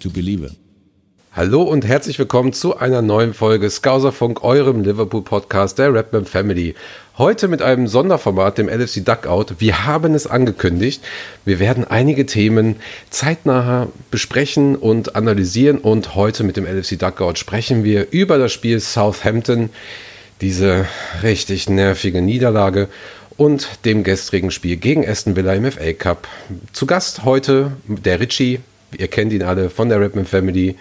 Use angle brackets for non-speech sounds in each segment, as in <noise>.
to believer. Hallo und herzlich willkommen zu einer neuen Folge Skauserfunk, eurem Liverpool-Podcast der Rapman Family. Heute mit einem Sonderformat, dem LFC Duckout. Wir haben es angekündigt. Wir werden einige Themen zeitnah besprechen und analysieren. Und heute mit dem LFC Duckout sprechen wir über das Spiel Southampton, diese richtig nervige Niederlage und dem gestrigen Spiel gegen Aston Villa im FA Cup. Zu Gast heute der Richie. Ihr kennt ihn alle von der Rapman Family.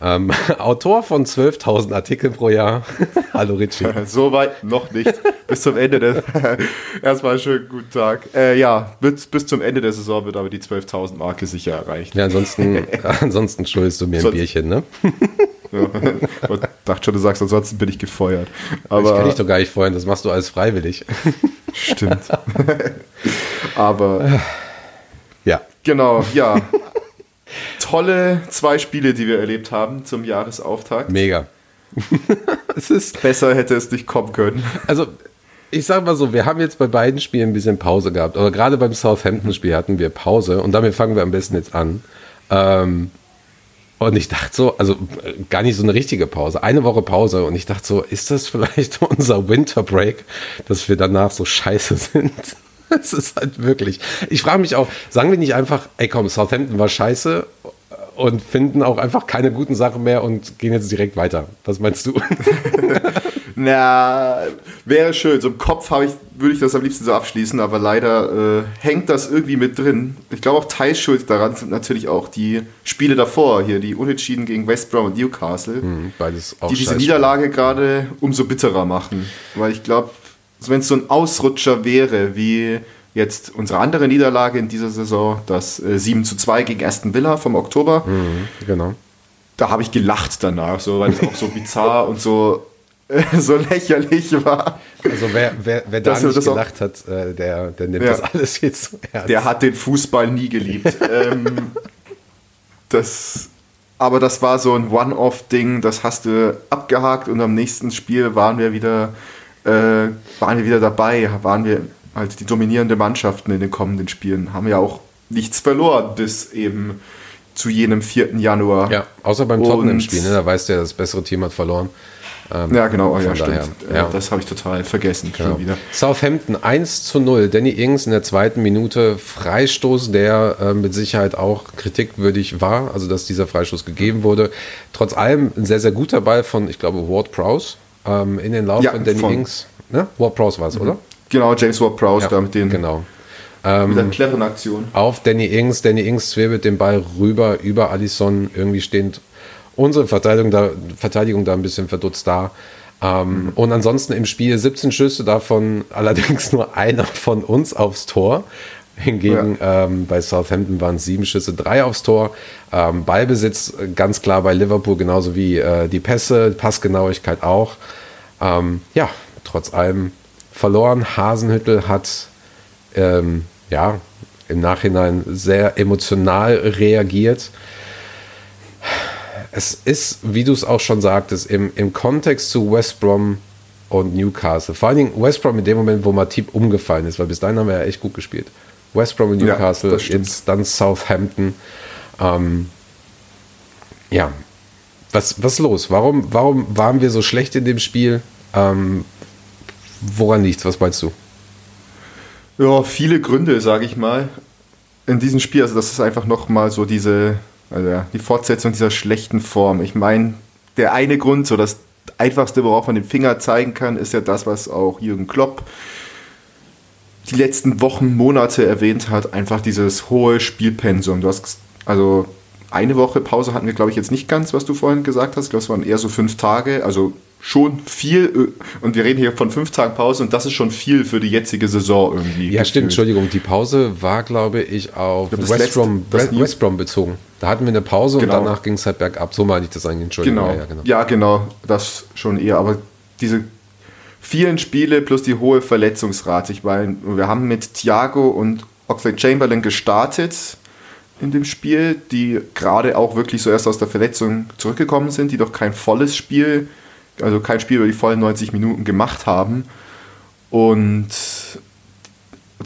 Ähm, <laughs> Autor von 12.000 Artikeln pro Jahr. <laughs> Hallo Richie. <laughs> so weit noch nicht. Bis zum Ende der. Erstmal schönen guten Tag. Äh, ja, bis, bis zum Ende der Saison wird aber die 12.000 Marke sicher erreicht. Ja, ansonsten, ansonsten schuldest du mir ein Bierchen, ne? ja. Ich dachte schon, du sagst, ansonsten bin ich gefeuert. Aber ich kann dich doch gar nicht feuern, das machst du alles freiwillig. Stimmt. aber. Ja. Genau, ja tolle zwei Spiele, die wir erlebt haben zum Jahresauftakt. Mega. <laughs> es ist Besser hätte es nicht kommen können. Also, ich sag mal so, wir haben jetzt bei beiden Spielen ein bisschen Pause gehabt. Aber gerade beim Southampton-Spiel hatten wir Pause und damit fangen wir am besten jetzt an. Ähm, und ich dachte so, also gar nicht so eine richtige Pause, eine Woche Pause. Und ich dachte so, ist das vielleicht <laughs> unser Winter Break, dass wir danach so scheiße sind? <laughs> Es ist halt wirklich. Ich frage mich auch, sagen wir nicht einfach, ey komm, Southampton war scheiße und finden auch einfach keine guten Sachen mehr und gehen jetzt direkt weiter. Was meinst du? <laughs> Na, wäre schön. So im Kopf ich, würde ich das am liebsten so abschließen, aber leider äh, hängt das irgendwie mit drin. Ich glaube auch Teilschuld daran sind natürlich auch die Spiele davor, hier die Unentschieden gegen West Brom und Newcastle, mhm, beides auch die diese Niederlage gerade umso bitterer machen. Weil ich glaube, also wenn es so ein Ausrutscher wäre, wie jetzt unsere andere Niederlage in dieser Saison, das äh, 7 zu 2 gegen Aston Villa vom Oktober. Mhm, genau. Da habe ich gelacht danach, so, weil es auch so bizarr und so, äh, so lächerlich war. Also wer, wer, wer da nicht gelacht hat, äh, der, der nimmt ja, das alles jetzt zu ernst. Der hat den Fußball nie geliebt. <laughs> ähm, das, aber das war so ein One-Off-Ding, das hast du abgehakt und am nächsten Spiel waren wir wieder äh, waren wir wieder dabei, waren wir halt die dominierende Mannschaften in den kommenden Spielen, haben ja auch nichts verloren bis eben zu jenem 4. Januar. Ja, außer beim Tottenham-Spiel, ne? da weißt du ja, das bessere Team hat verloren. Ähm, ja, genau, ja, stimmt. Ja. Das habe ich total vergessen genau. schon wieder. Southampton 1 zu 0. Danny Ings in der zweiten Minute Freistoß, der äh, mit Sicherheit auch kritikwürdig war, also dass dieser Freistoß gegeben wurde. Trotz allem ein sehr, sehr guter Ball von, ich glaube, Ward Prowse ähm, in den Lauf ja, von Danny von, Ings. Ne? Ward Prowse war es, mhm. oder? Genau, James Ward Prowse ja, da mit den. Genau. Ähm, mit einer cleveren Aktion. Auf Danny Ings. Danny Ings zwirbelt den Ball rüber über Alisson. Irgendwie stehend unsere Verteidigung da, Verteidigung da ein bisschen verdutzt da. Ähm, mhm. Und ansonsten im Spiel 17 Schüsse, davon <laughs> allerdings nur einer von uns aufs Tor. Hingegen ja. ähm, bei Southampton waren es sieben Schüsse, drei aufs Tor. Ähm, Ballbesitz ganz klar bei Liverpool, genauso wie äh, die Pässe, Passgenauigkeit auch. Ähm, ja, trotz allem verloren. Hasenhüttel hat ähm, ja im Nachhinein sehr emotional reagiert. Es ist, wie du es auch schon sagtest, im, im Kontext zu West Brom und Newcastle. Vor allen Dingen West Brom in dem Moment, wo Matip umgefallen ist, weil bis dahin haben wir ja echt gut gespielt. West Brom und Newcastle, ja, jetzt dann Southampton. Ähm, ja, was, was los? Warum, warum waren wir so schlecht in dem Spiel? Ähm, woran liegt Was meinst du? Ja, viele Gründe, sage ich mal, in diesem Spiel. Also das ist einfach nochmal so diese, also ja, die Fortsetzung dieser schlechten Form. Ich meine, der eine Grund, so das einfachste, worauf man den Finger zeigen kann, ist ja das, was auch Jürgen Klopp die letzten Wochen, Monate erwähnt hat, einfach dieses hohe Spielpensum. Du hast also eine Woche Pause hatten wir, glaube ich, jetzt nicht ganz, was du vorhin gesagt hast. Ich glaube, es waren eher so fünf Tage. Also schon viel. Und wir reden hier von fünf Tagen Pause und das ist schon viel für die jetzige Saison irgendwie. Ja, gefühlt. stimmt. Entschuldigung. Die Pause war, glaube ich, auf glaube, West, Brom, West Brom bezogen. Da hatten wir eine Pause genau. und danach ging es halt bergab. So meine ich das eigentlich. Entschuldigung. Genau. Ja, genau. ja, genau. Das schon eher. Aber diese vielen Spiele plus die hohe Verletzungsrate. Ich meine, wir haben mit Thiago und Oxlade Chamberlain gestartet in dem Spiel, die gerade auch wirklich so erst aus der Verletzung zurückgekommen sind, die doch kein volles Spiel, also kein Spiel über die vollen 90 Minuten gemacht haben. Und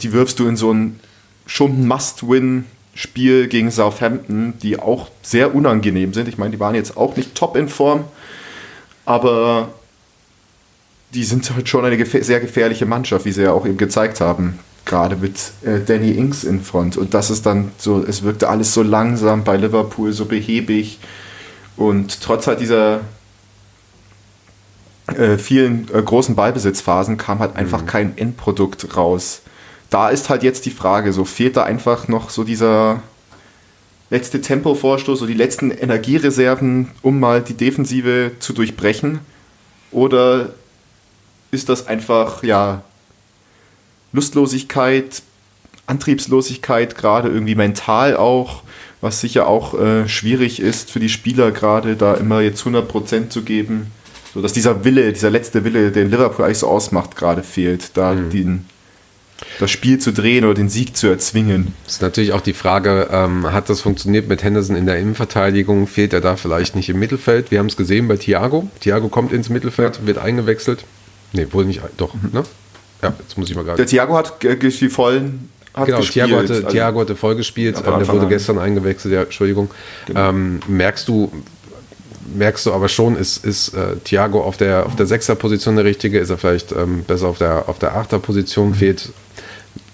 die wirfst du in so ein schon Must-Win Spiel gegen Southampton, die auch sehr unangenehm sind. Ich meine, die waren jetzt auch nicht top in Form, aber die sind halt schon eine gefähr sehr gefährliche Mannschaft, wie sie ja auch eben gezeigt haben. Gerade mit äh, Danny Ings in Front. Und das ist dann so, es wirkte alles so langsam bei Liverpool, so behäbig. Und trotz halt dieser äh, vielen äh, großen Ballbesitzphasen kam halt einfach mhm. kein Endprodukt raus. Da ist halt jetzt die Frage, so fehlt da einfach noch so dieser letzte Tempovorstoß, so die letzten Energiereserven, um mal die Defensive zu durchbrechen? Oder ist das einfach, ja, Lustlosigkeit, Antriebslosigkeit, gerade irgendwie mental auch, was sicher auch äh, schwierig ist für die Spieler gerade, da immer jetzt 100% zu geben. So dass dieser Wille, dieser letzte Wille, den Liverpool eigentlich so ausmacht, gerade fehlt, da mhm. den, das Spiel zu drehen oder den Sieg zu erzwingen. Das ist natürlich auch die Frage, ähm, hat das funktioniert mit Henderson in der Innenverteidigung? Fehlt er da vielleicht nicht im Mittelfeld? Wir haben es gesehen bei Thiago. Thiago kommt ins Mittelfeld, wird eingewechselt. Nee, wohl nicht, doch, mhm. ne? Ja, jetzt muss ich mal gerade. Der Thiago hat die vollen hat genau, gespielt. Thiago hatte, also, Thiago hatte voll gespielt, ähm, der wurde an. gestern eingewechselt, ja, Entschuldigung. Genau. Ähm, merkst du, merkst du aber schon, ist, ist äh, Thiago auf der, auf der Sechser-Position der richtige, ist er vielleicht ähm, besser auf der, auf der Achter-Position, mhm. fehlt,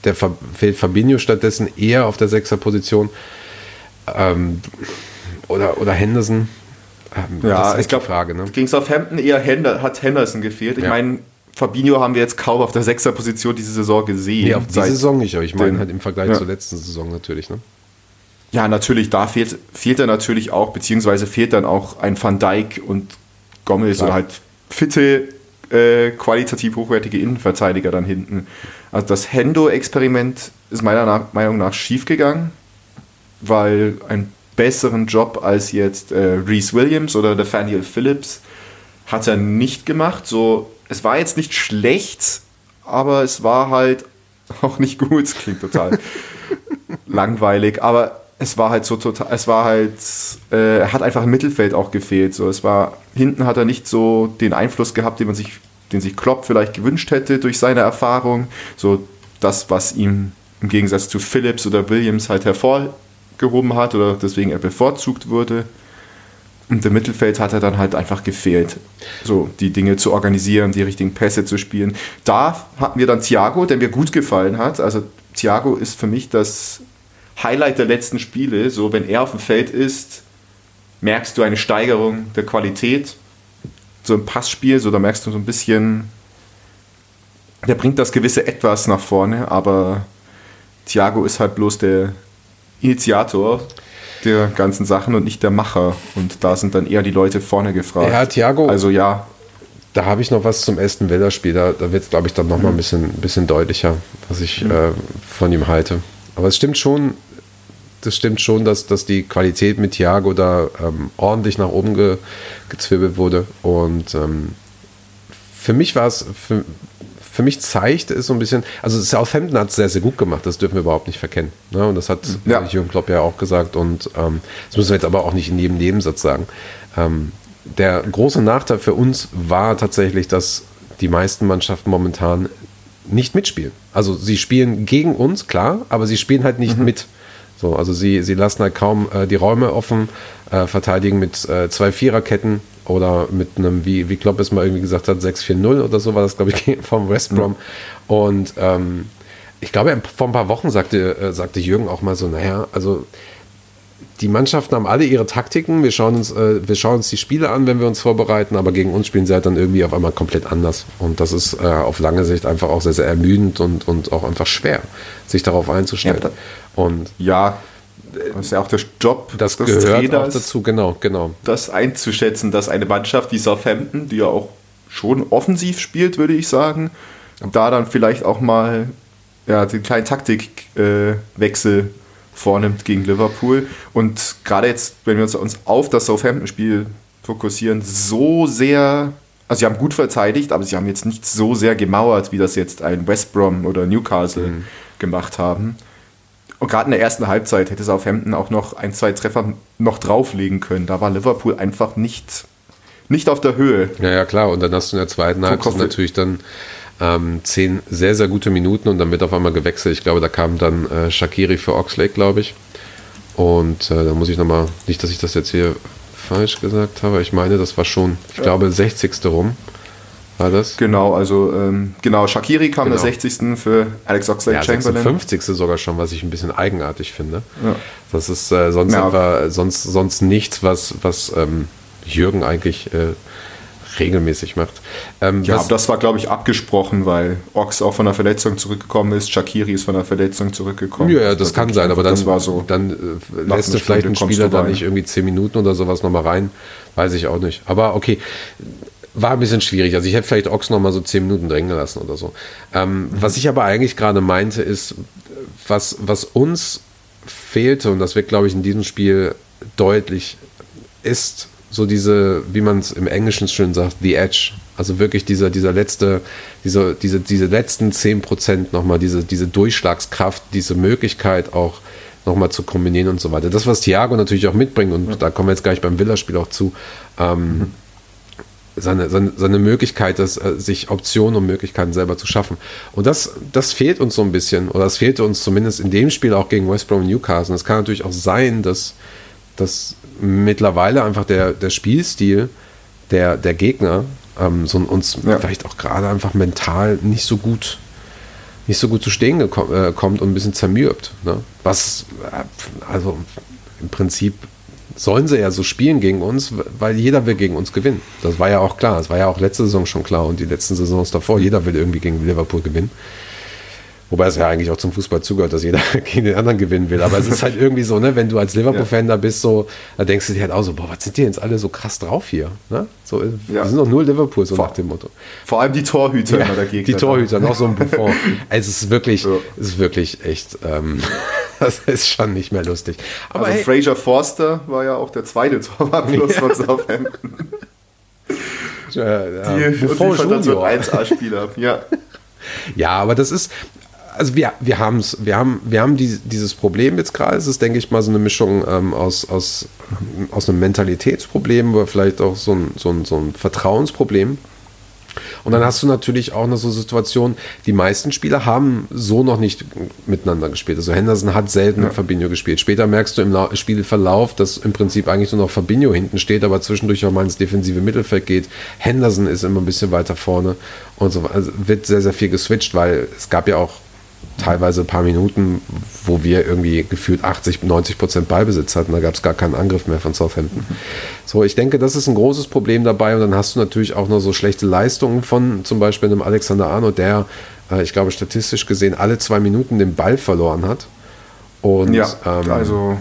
der, fehlt Fabinho stattdessen eher auf der Sechser-Position ähm, oder, oder Henderson. Ähm, ja, ich glaube, Frage. Ne? Gegen Southampton eher Hender, hat Henderson gefehlt. Ich ja. meine, Fabinho haben wir jetzt kaum auf der Sechser-Position diese Saison gesehen. Nee, auf diese Saison nicht, aber ich meine halt im Vergleich ja. zur letzten Saison natürlich. Ne? Ja, natürlich, da fehlt, fehlt er natürlich auch, beziehungsweise fehlt dann auch ein Van Dijk und Gomez oder halt fitte, äh, qualitativ hochwertige Innenverteidiger dann hinten. Also das Hendo-Experiment ist meiner Meinung nach schiefgegangen, weil ein besseren Job als jetzt äh, Reese Williams oder Nathaniel Phillips hat er nicht gemacht. So, es war jetzt nicht schlecht, aber es war halt <laughs> auch nicht gut. Es klingt total <laughs> langweilig, aber es war halt so total, es war halt, äh, er hat einfach im Mittelfeld auch gefehlt. So, es war, hinten hat er nicht so den Einfluss gehabt, den man sich, den sich Klopp vielleicht gewünscht hätte durch seine Erfahrung. So das, was ihm im Gegensatz zu Phillips oder Williams halt hervor, gehoben hat oder deswegen er bevorzugt wurde. Und im Mittelfeld hat er dann halt einfach gefehlt, so die Dinge zu organisieren, die richtigen Pässe zu spielen. Da hatten wir dann Thiago, der mir gut gefallen hat. Also Thiago ist für mich das Highlight der letzten Spiele. So, wenn er auf dem Feld ist, merkst du eine Steigerung der Qualität. So im Passspiel, so da merkst du so ein bisschen, der bringt das gewisse Etwas nach vorne, aber Thiago ist halt bloß der Initiator der ganzen Sachen und nicht der Macher. Und da sind dann eher die Leute vorne gefragt. Ja, Thiago. Also ja. Da habe ich noch was zum ersten Weller-Spiel. Da, da wird es, glaube ich, dann nochmal mhm. ein bisschen, bisschen deutlicher, was ich mhm. äh, von ihm halte. Aber es stimmt schon, das stimmt schon, dass, dass die Qualität mit Thiago da ähm, ordentlich nach oben ge, gezwirbelt wurde. Und ähm, für mich war es, für, für mich zeigt es so ein bisschen, also Southampton hat es sehr, sehr gut gemacht, das dürfen wir überhaupt nicht verkennen. Ne? Und das hat ja. Jürgen Klopp ja auch gesagt und ähm, das müssen wir jetzt aber auch nicht in jedem Nebensatz sagen. Ähm, der große Nachteil für uns war tatsächlich, dass die meisten Mannschaften momentan nicht mitspielen. Also sie spielen gegen uns, klar, aber sie spielen halt nicht mhm. mit. So, also sie, sie lassen halt kaum äh, die Räume offen, äh, verteidigen mit äh, zwei Viererketten oder mit einem, wie, wie Klopp es mal irgendwie gesagt hat, 6-4-0 oder so war das, glaube ich, <laughs> vom West Brom. Mhm. Und ähm, ich glaube, vor ein paar Wochen sagte, äh, sagte Jürgen auch mal so, naja, also die Mannschaften haben alle ihre Taktiken. Wir schauen, uns, äh, wir schauen uns die Spiele an, wenn wir uns vorbereiten, aber gegen uns spielen sie halt dann irgendwie auf einmal komplett anders. Und das ist äh, auf lange Sicht einfach auch sehr, sehr ermüdend und, und auch einfach schwer, sich darauf einzustellen. Ja, und ja, das ist ja auch der Job das des gehört Trainers, auch dazu, genau, genau. Das einzuschätzen, dass eine Mannschaft wie Southampton, die ja auch schon offensiv spielt, würde ich sagen, da dann vielleicht auch mal ja, den kleinen Taktikwechsel äh, vornimmt gegen Liverpool. Und gerade jetzt, wenn wir uns auf das Southampton-Spiel fokussieren, so sehr, also sie haben gut verteidigt, aber sie haben jetzt nicht so sehr gemauert, wie das jetzt ein West Brom oder Newcastle mhm. gemacht haben. Und gerade in der ersten Halbzeit hätte Southampton auch noch ein, zwei Treffer noch drauflegen können. Da war Liverpool einfach nicht, nicht auf der Höhe. Ja, ja, klar. Und dann hast du in der zweiten Halbzeit natürlich dann ähm, zehn sehr, sehr gute Minuten und dann wird auf einmal gewechselt. Ich glaube, da kam dann äh, Shakiri für Oxlade, glaube ich. Und äh, da muss ich nochmal, nicht, dass ich das jetzt hier falsch gesagt habe, ich meine, das war schon, ich ja. glaube, 60. rum war das? Genau, also ähm, genau, Shakiri kam genau. der 60. für Alex Oxlade-Chamberlain. Ja, 50. sogar schon, was ich ein bisschen eigenartig finde. Ja. Das ist äh, sonst ja. einfach, sonst, sonst nichts, was, was ähm, Jürgen eigentlich äh, regelmäßig macht. Ähm, ja, das war, glaube ich, abgesprochen, weil Ox auch von der Verletzung zurückgekommen ist, Shakiri ist von der Verletzung zurückgekommen. Ja, ja das, das kann sein, aber dann, so dann äh, lässt du vielleicht einen Spieler da nicht irgendwie 10 Minuten oder sowas nochmal rein, weiß ich auch nicht. Aber okay, war ein bisschen schwierig. Also ich hätte vielleicht Ox nochmal so 10 Minuten drängen lassen oder so. Ähm, mhm. Was ich aber eigentlich gerade meinte, ist, was, was uns fehlte, und das wird, glaube ich, in diesem Spiel deutlich, ist so diese, wie man es im Englischen schön sagt, the edge. Also wirklich dieser, dieser letzte, diese, diese, diese letzten 10% nochmal, diese, diese Durchschlagskraft, diese Möglichkeit auch nochmal zu kombinieren und so weiter. Das, was Thiago natürlich auch mitbringt, und ja. da kommen wir jetzt gleich beim Villa-Spiel auch zu, ähm, mhm. Seine, seine, seine Möglichkeit, das, äh, sich Optionen und Möglichkeiten selber zu schaffen. Und das, das fehlt uns so ein bisschen, oder das fehlte uns zumindest in dem Spiel auch gegen West Brom und Newcastle. Es kann natürlich auch sein, dass, dass mittlerweile einfach der, der Spielstil der, der Gegner ähm, so uns ja. vielleicht auch gerade einfach mental nicht so gut nicht so gut zu stehen äh, kommt und ein bisschen zermürbt. Ne? Was, äh, also im Prinzip sollen sie ja so spielen gegen uns, weil jeder will gegen uns gewinnen. Das war ja auch klar. Das war ja auch letzte Saison schon klar und die letzten Saisons davor. Jeder will irgendwie gegen Liverpool gewinnen. Wobei es ja eigentlich auch zum Fußball zugehört, dass jeder <laughs> gegen den anderen gewinnen will. Aber es ist halt irgendwie so, ne, wenn du als Liverpool-Fan da bist, so, da denkst du dir halt auch so, boah, was sind die jetzt alle so krass drauf hier? Ne? So, ja. Wir sind doch nur Liverpool, so vor, nach dem Motto. Vor allem die Torhüter ja, immer dagegen. Die Torhüter, noch so ein <laughs> Buffon. es ist wirklich, ja. es ist wirklich echt, ähm, <laughs> das ist schon nicht mehr lustig. Aber also hey, Fraser Forster war ja auch der zweite <laughs> Torwart plus ja. von Southampton. <laughs> Ja, ja. Die, Buffon und die Junior. 1A-Spieler, ja. Ja, aber das ist, also wir, wir, haben's, wir haben wir haben die, dieses Problem jetzt gerade. Es ist, denke ich mal, so eine Mischung ähm, aus, aus, aus einem Mentalitätsproblem, aber vielleicht auch so ein, so ein, so ein Vertrauensproblem. Und dann hast du natürlich auch eine so Situation, die meisten Spieler haben so noch nicht miteinander gespielt. Also Henderson hat selten ja. mit Fabinho gespielt. Später merkst du im Spielverlauf, dass im Prinzip eigentlich nur noch Fabinho hinten steht, aber zwischendurch auch mal ins defensive Mittelfeld geht. Henderson ist immer ein bisschen weiter vorne und so also wird sehr, sehr viel geswitcht, weil es gab ja auch teilweise ein paar Minuten, wo wir irgendwie gefühlt 80, 90 Prozent Ballbesitz hatten. Da gab es gar keinen Angriff mehr von Southampton. So, ich denke, das ist ein großes Problem dabei. Und dann hast du natürlich auch noch so schlechte Leistungen von zum Beispiel einem Alexander Arnold, der, äh, ich glaube, statistisch gesehen alle zwei Minuten den Ball verloren hat. Und ja, ähm, also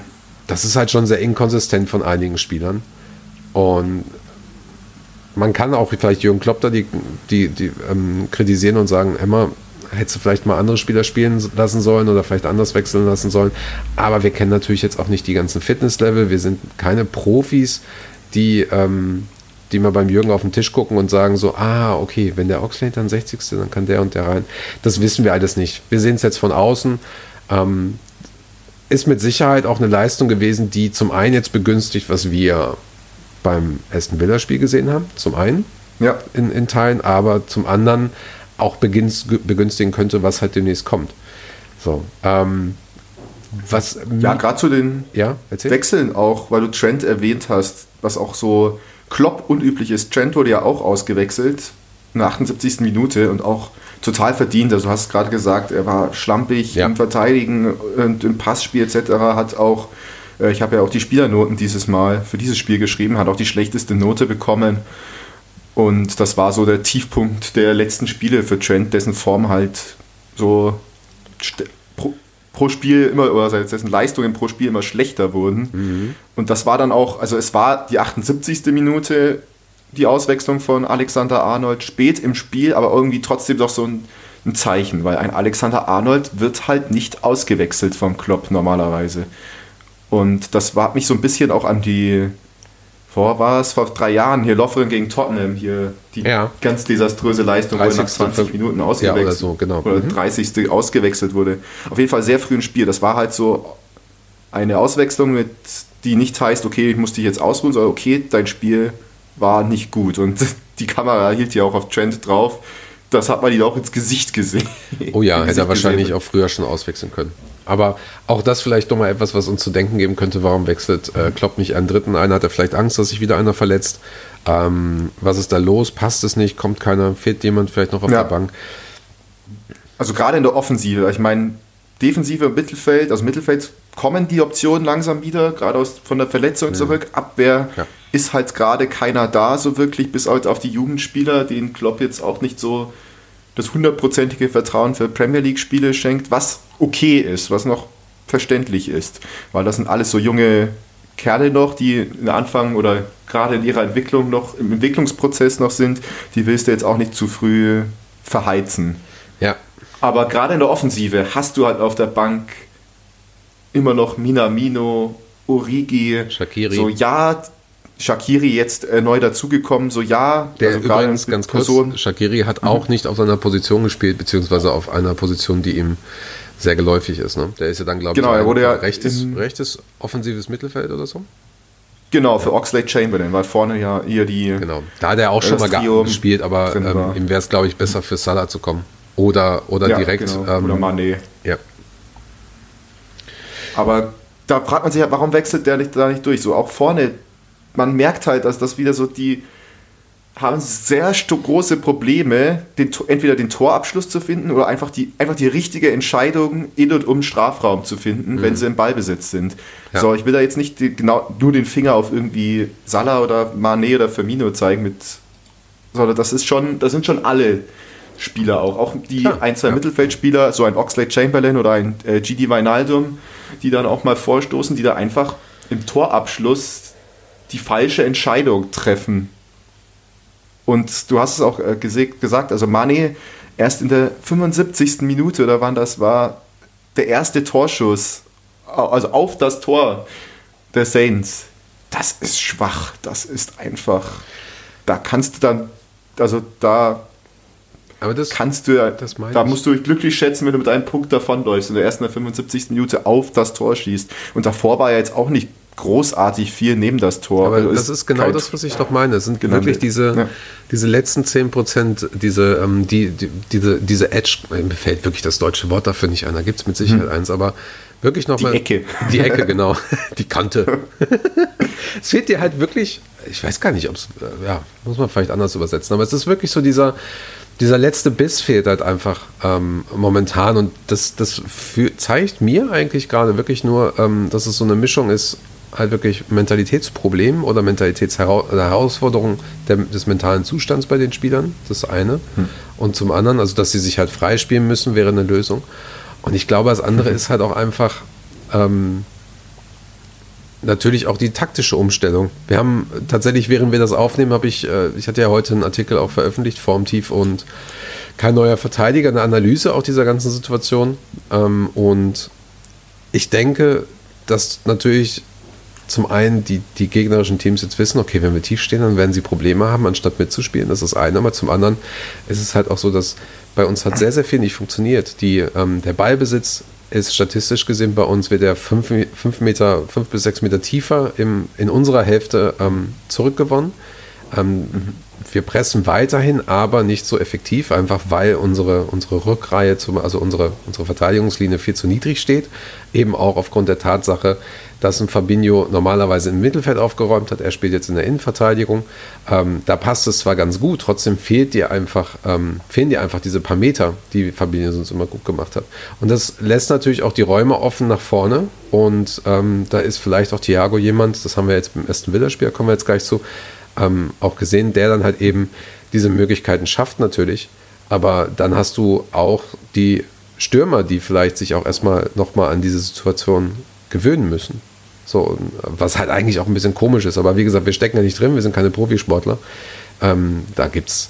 das ist halt schon sehr inkonsistent von einigen Spielern. Und man kann auch vielleicht Jürgen Klopp da die, die, die ähm, kritisieren und sagen, Emma, hättest du vielleicht mal andere Spieler spielen lassen sollen oder vielleicht anders wechseln lassen sollen. Aber wir kennen natürlich jetzt auch nicht die ganzen Fitnesslevel. Wir sind keine Profis, die, ähm, die mal beim Jürgen auf den Tisch gucken und sagen so, ah, okay, wenn der Oxlade dann 60. dann kann der und der rein. Das wissen wir alles nicht. Wir sehen es jetzt von außen. Ähm, ist mit Sicherheit auch eine Leistung gewesen, die zum einen jetzt begünstigt, was wir beim Aston Villa Spiel gesehen haben, zum einen ja. in, in Teilen, aber zum anderen auch begünstigen könnte, was halt demnächst kommt. So, ähm, was, ja, gerade zu den ja, Wechseln auch, weil du Trent erwähnt hast, was auch so Klopp unüblich ist. Trent wurde ja auch ausgewechselt in der 78. Minute und auch total verdient. Also du hast gerade gesagt, er war schlampig ja. im Verteidigen und im Passspiel etc. Hat auch, äh, ich habe ja auch die Spielernoten dieses Mal für dieses Spiel geschrieben, hat auch die schlechteste Note bekommen. Und das war so der Tiefpunkt der letzten Spiele für Trent, dessen Form halt so pro, pro Spiel immer, oder dessen Leistungen pro Spiel immer schlechter wurden. Mhm. Und das war dann auch, also es war die 78. Minute, die Auswechslung von Alexander Arnold spät im Spiel, aber irgendwie trotzdem doch so ein, ein Zeichen, weil ein Alexander Arnold wird halt nicht ausgewechselt vom Klopp normalerweise. Und das war mich so ein bisschen auch an die vor war es vor drei Jahren hier Lovren gegen Tottenham hier die ja. ganz desaströse Leistung, wo er nach 20 Minuten ausgewechselt ja, oder, so, genau. oder mhm. 30. ausgewechselt wurde. Auf jeden Fall sehr früh im Spiel. Das war halt so eine Auswechslung, mit, die nicht heißt, okay, ich muss dich jetzt ausruhen, sondern okay, dein Spiel war nicht gut. Und <laughs> die Kamera hielt ja auch auf Trent drauf. Das hat man ihn auch ins Gesicht gesehen. Oh ja, <laughs> hätte er wahrscheinlich gesehen. auch früher schon auswechseln können. Aber auch das vielleicht nochmal etwas, was uns zu denken geben könnte, warum wechselt äh, Klopp nicht einen dritten ein? Hat er vielleicht Angst, dass sich wieder einer verletzt? Ähm, was ist da los? Passt es nicht? Kommt keiner? Fehlt jemand vielleicht noch auf ja. der Bank? Also gerade in der Offensive, ich meine, Defensive Mittelfeld, also Mittelfeld kommen die Optionen langsam wieder, gerade aus, von der Verletzung mhm. zurück. Abwehr ja. ist halt gerade keiner da, so wirklich, bis auf die Jugendspieler, den Klopp jetzt auch nicht so das hundertprozentige Vertrauen für Premier League-Spiele schenkt, was okay ist, was noch verständlich ist. Weil das sind alles so junge Kerle noch, die Anfang oder gerade in ihrer Entwicklung noch, im Entwicklungsprozess noch sind, die willst du jetzt auch nicht zu früh verheizen. Ja. Aber gerade in der Offensive hast du halt auf der Bank immer noch Minamino, Origi, Shakiri. So, ja, Shakiri jetzt äh, neu dazugekommen, so ja. Der also übrigens ganz Person. kurz, Shakiri hat mhm. auch nicht auf seiner Position gespielt, beziehungsweise auf einer Position, die ihm sehr geläufig ist. Ne? Der ist ja dann, glaube genau, ich, er wurde ja rechtes, rechtes offensives Mittelfeld oder so. Genau, für Oxlade Chamberlain, weil vorne ja eher die. Genau, da hat er auch schon mal gespielt, aber ähm, ihm wäre es, glaube ich, besser für Salah zu kommen. Oder, oder ja, direkt. Genau. Ähm, oder Mané. Ja. Aber da fragt man sich halt, warum wechselt der nicht, da nicht durch? So auch vorne, man merkt halt, dass das wieder so die haben sehr große Probleme, den, entweder den Torabschluss zu finden oder einfach die, einfach die richtige Entscheidung in und um Strafraum zu finden, mhm. wenn sie im Ballbesitz sind. Ja. So, ich will da jetzt nicht die, genau nur den Finger auf irgendwie Salah oder Mané oder Firmino zeigen mit, sondern das ist schon, das sind schon alle Spieler auch. Auch die Klar, ein, zwei ja. Mittelfeldspieler, so ein Oxlade Chamberlain oder ein äh, GD Wijnaldum, die dann auch mal vorstoßen, die da einfach im Torabschluss die falsche Entscheidung treffen. Und du hast es auch äh, gesagt, also Mane erst in der 75. Minute oder wann das war, der erste Torschuss, also auf das Tor der Saints. Das ist schwach, das ist einfach, da kannst du dann, also da aber das kannst du ja, da musst du dich glücklich schätzen, wenn du mit einem Punkt davonläufst und der ersten der 75. Minute auf das Tor schießt. Und davor war ja jetzt auch nicht großartig viel neben das Tor. Aber also das ist genau das, was ich doch meine. Es sind genannt. wirklich diese, ja. diese letzten 10 Prozent, diese, ähm, die, die, diese, diese Edge, mir fällt wirklich das deutsche Wort dafür nicht ein, da gibt es mit Sicherheit hm. eins, aber wirklich nochmal. Die Ecke. Die Ecke, genau. <laughs> Die Kante. <laughs> es fehlt dir halt wirklich, ich weiß gar nicht, ob es, äh, ja, muss man vielleicht anders übersetzen, aber es ist wirklich so dieser, dieser letzte Biss fehlt halt einfach ähm, momentan und das, das für, zeigt mir eigentlich gerade wirklich nur, ähm, dass es so eine Mischung ist, halt wirklich Mentalitätsproblem oder Mentalitätsherausforderung des mentalen Zustands bei den Spielern, das eine. Hm. Und zum anderen, also dass sie sich halt freispielen müssen, wäre eine Lösung. Und ich glaube, das andere mhm. ist halt auch einfach, ähm, natürlich auch die taktische Umstellung. Wir haben tatsächlich, während wir das aufnehmen, habe ich, äh, ich hatte ja heute einen Artikel auch veröffentlicht, Formtief und kein neuer Verteidiger, eine Analyse auch dieser ganzen Situation. Ähm, und ich denke, dass natürlich zum einen die, die gegnerischen Teams jetzt wissen, okay, wenn wir tief stehen, dann werden sie Probleme haben, anstatt mitzuspielen. Das ist das eine. Aber zum anderen ist es halt auch so, dass bei uns hat sehr, sehr viel nicht funktioniert. Die, ähm, der Ballbesitz ist statistisch gesehen bei uns wird er fünf, fünf, Meter, fünf bis sechs Meter tiefer im, in unserer Hälfte ähm, zurückgewonnen. Ähm, mhm. Wir pressen weiterhin, aber nicht so effektiv, einfach weil unsere, unsere Rückreihe, zum, also unsere, unsere Verteidigungslinie viel zu niedrig steht. Eben auch aufgrund der Tatsache, dass ein Fabinho normalerweise im Mittelfeld aufgeräumt hat. Er spielt jetzt in der Innenverteidigung. Ähm, da passt es zwar ganz gut, trotzdem fehlt dir einfach, ähm, fehlen dir einfach diese paar Meter, die Fabinho sonst immer gut gemacht hat. Und das lässt natürlich auch die Räume offen nach vorne. Und ähm, da ist vielleicht auch Thiago jemand, das haben wir jetzt beim ersten Villa-Spiel, kommen wir jetzt gleich zu, ähm, auch gesehen, der dann halt eben diese Möglichkeiten schafft natürlich. Aber dann hast du auch die Stürmer, die vielleicht sich auch erstmal nochmal an diese Situation gewöhnen müssen. So, was halt eigentlich auch ein bisschen komisch ist. Aber wie gesagt, wir stecken ja nicht drin, wir sind keine Profisportler. Ähm, da gibt es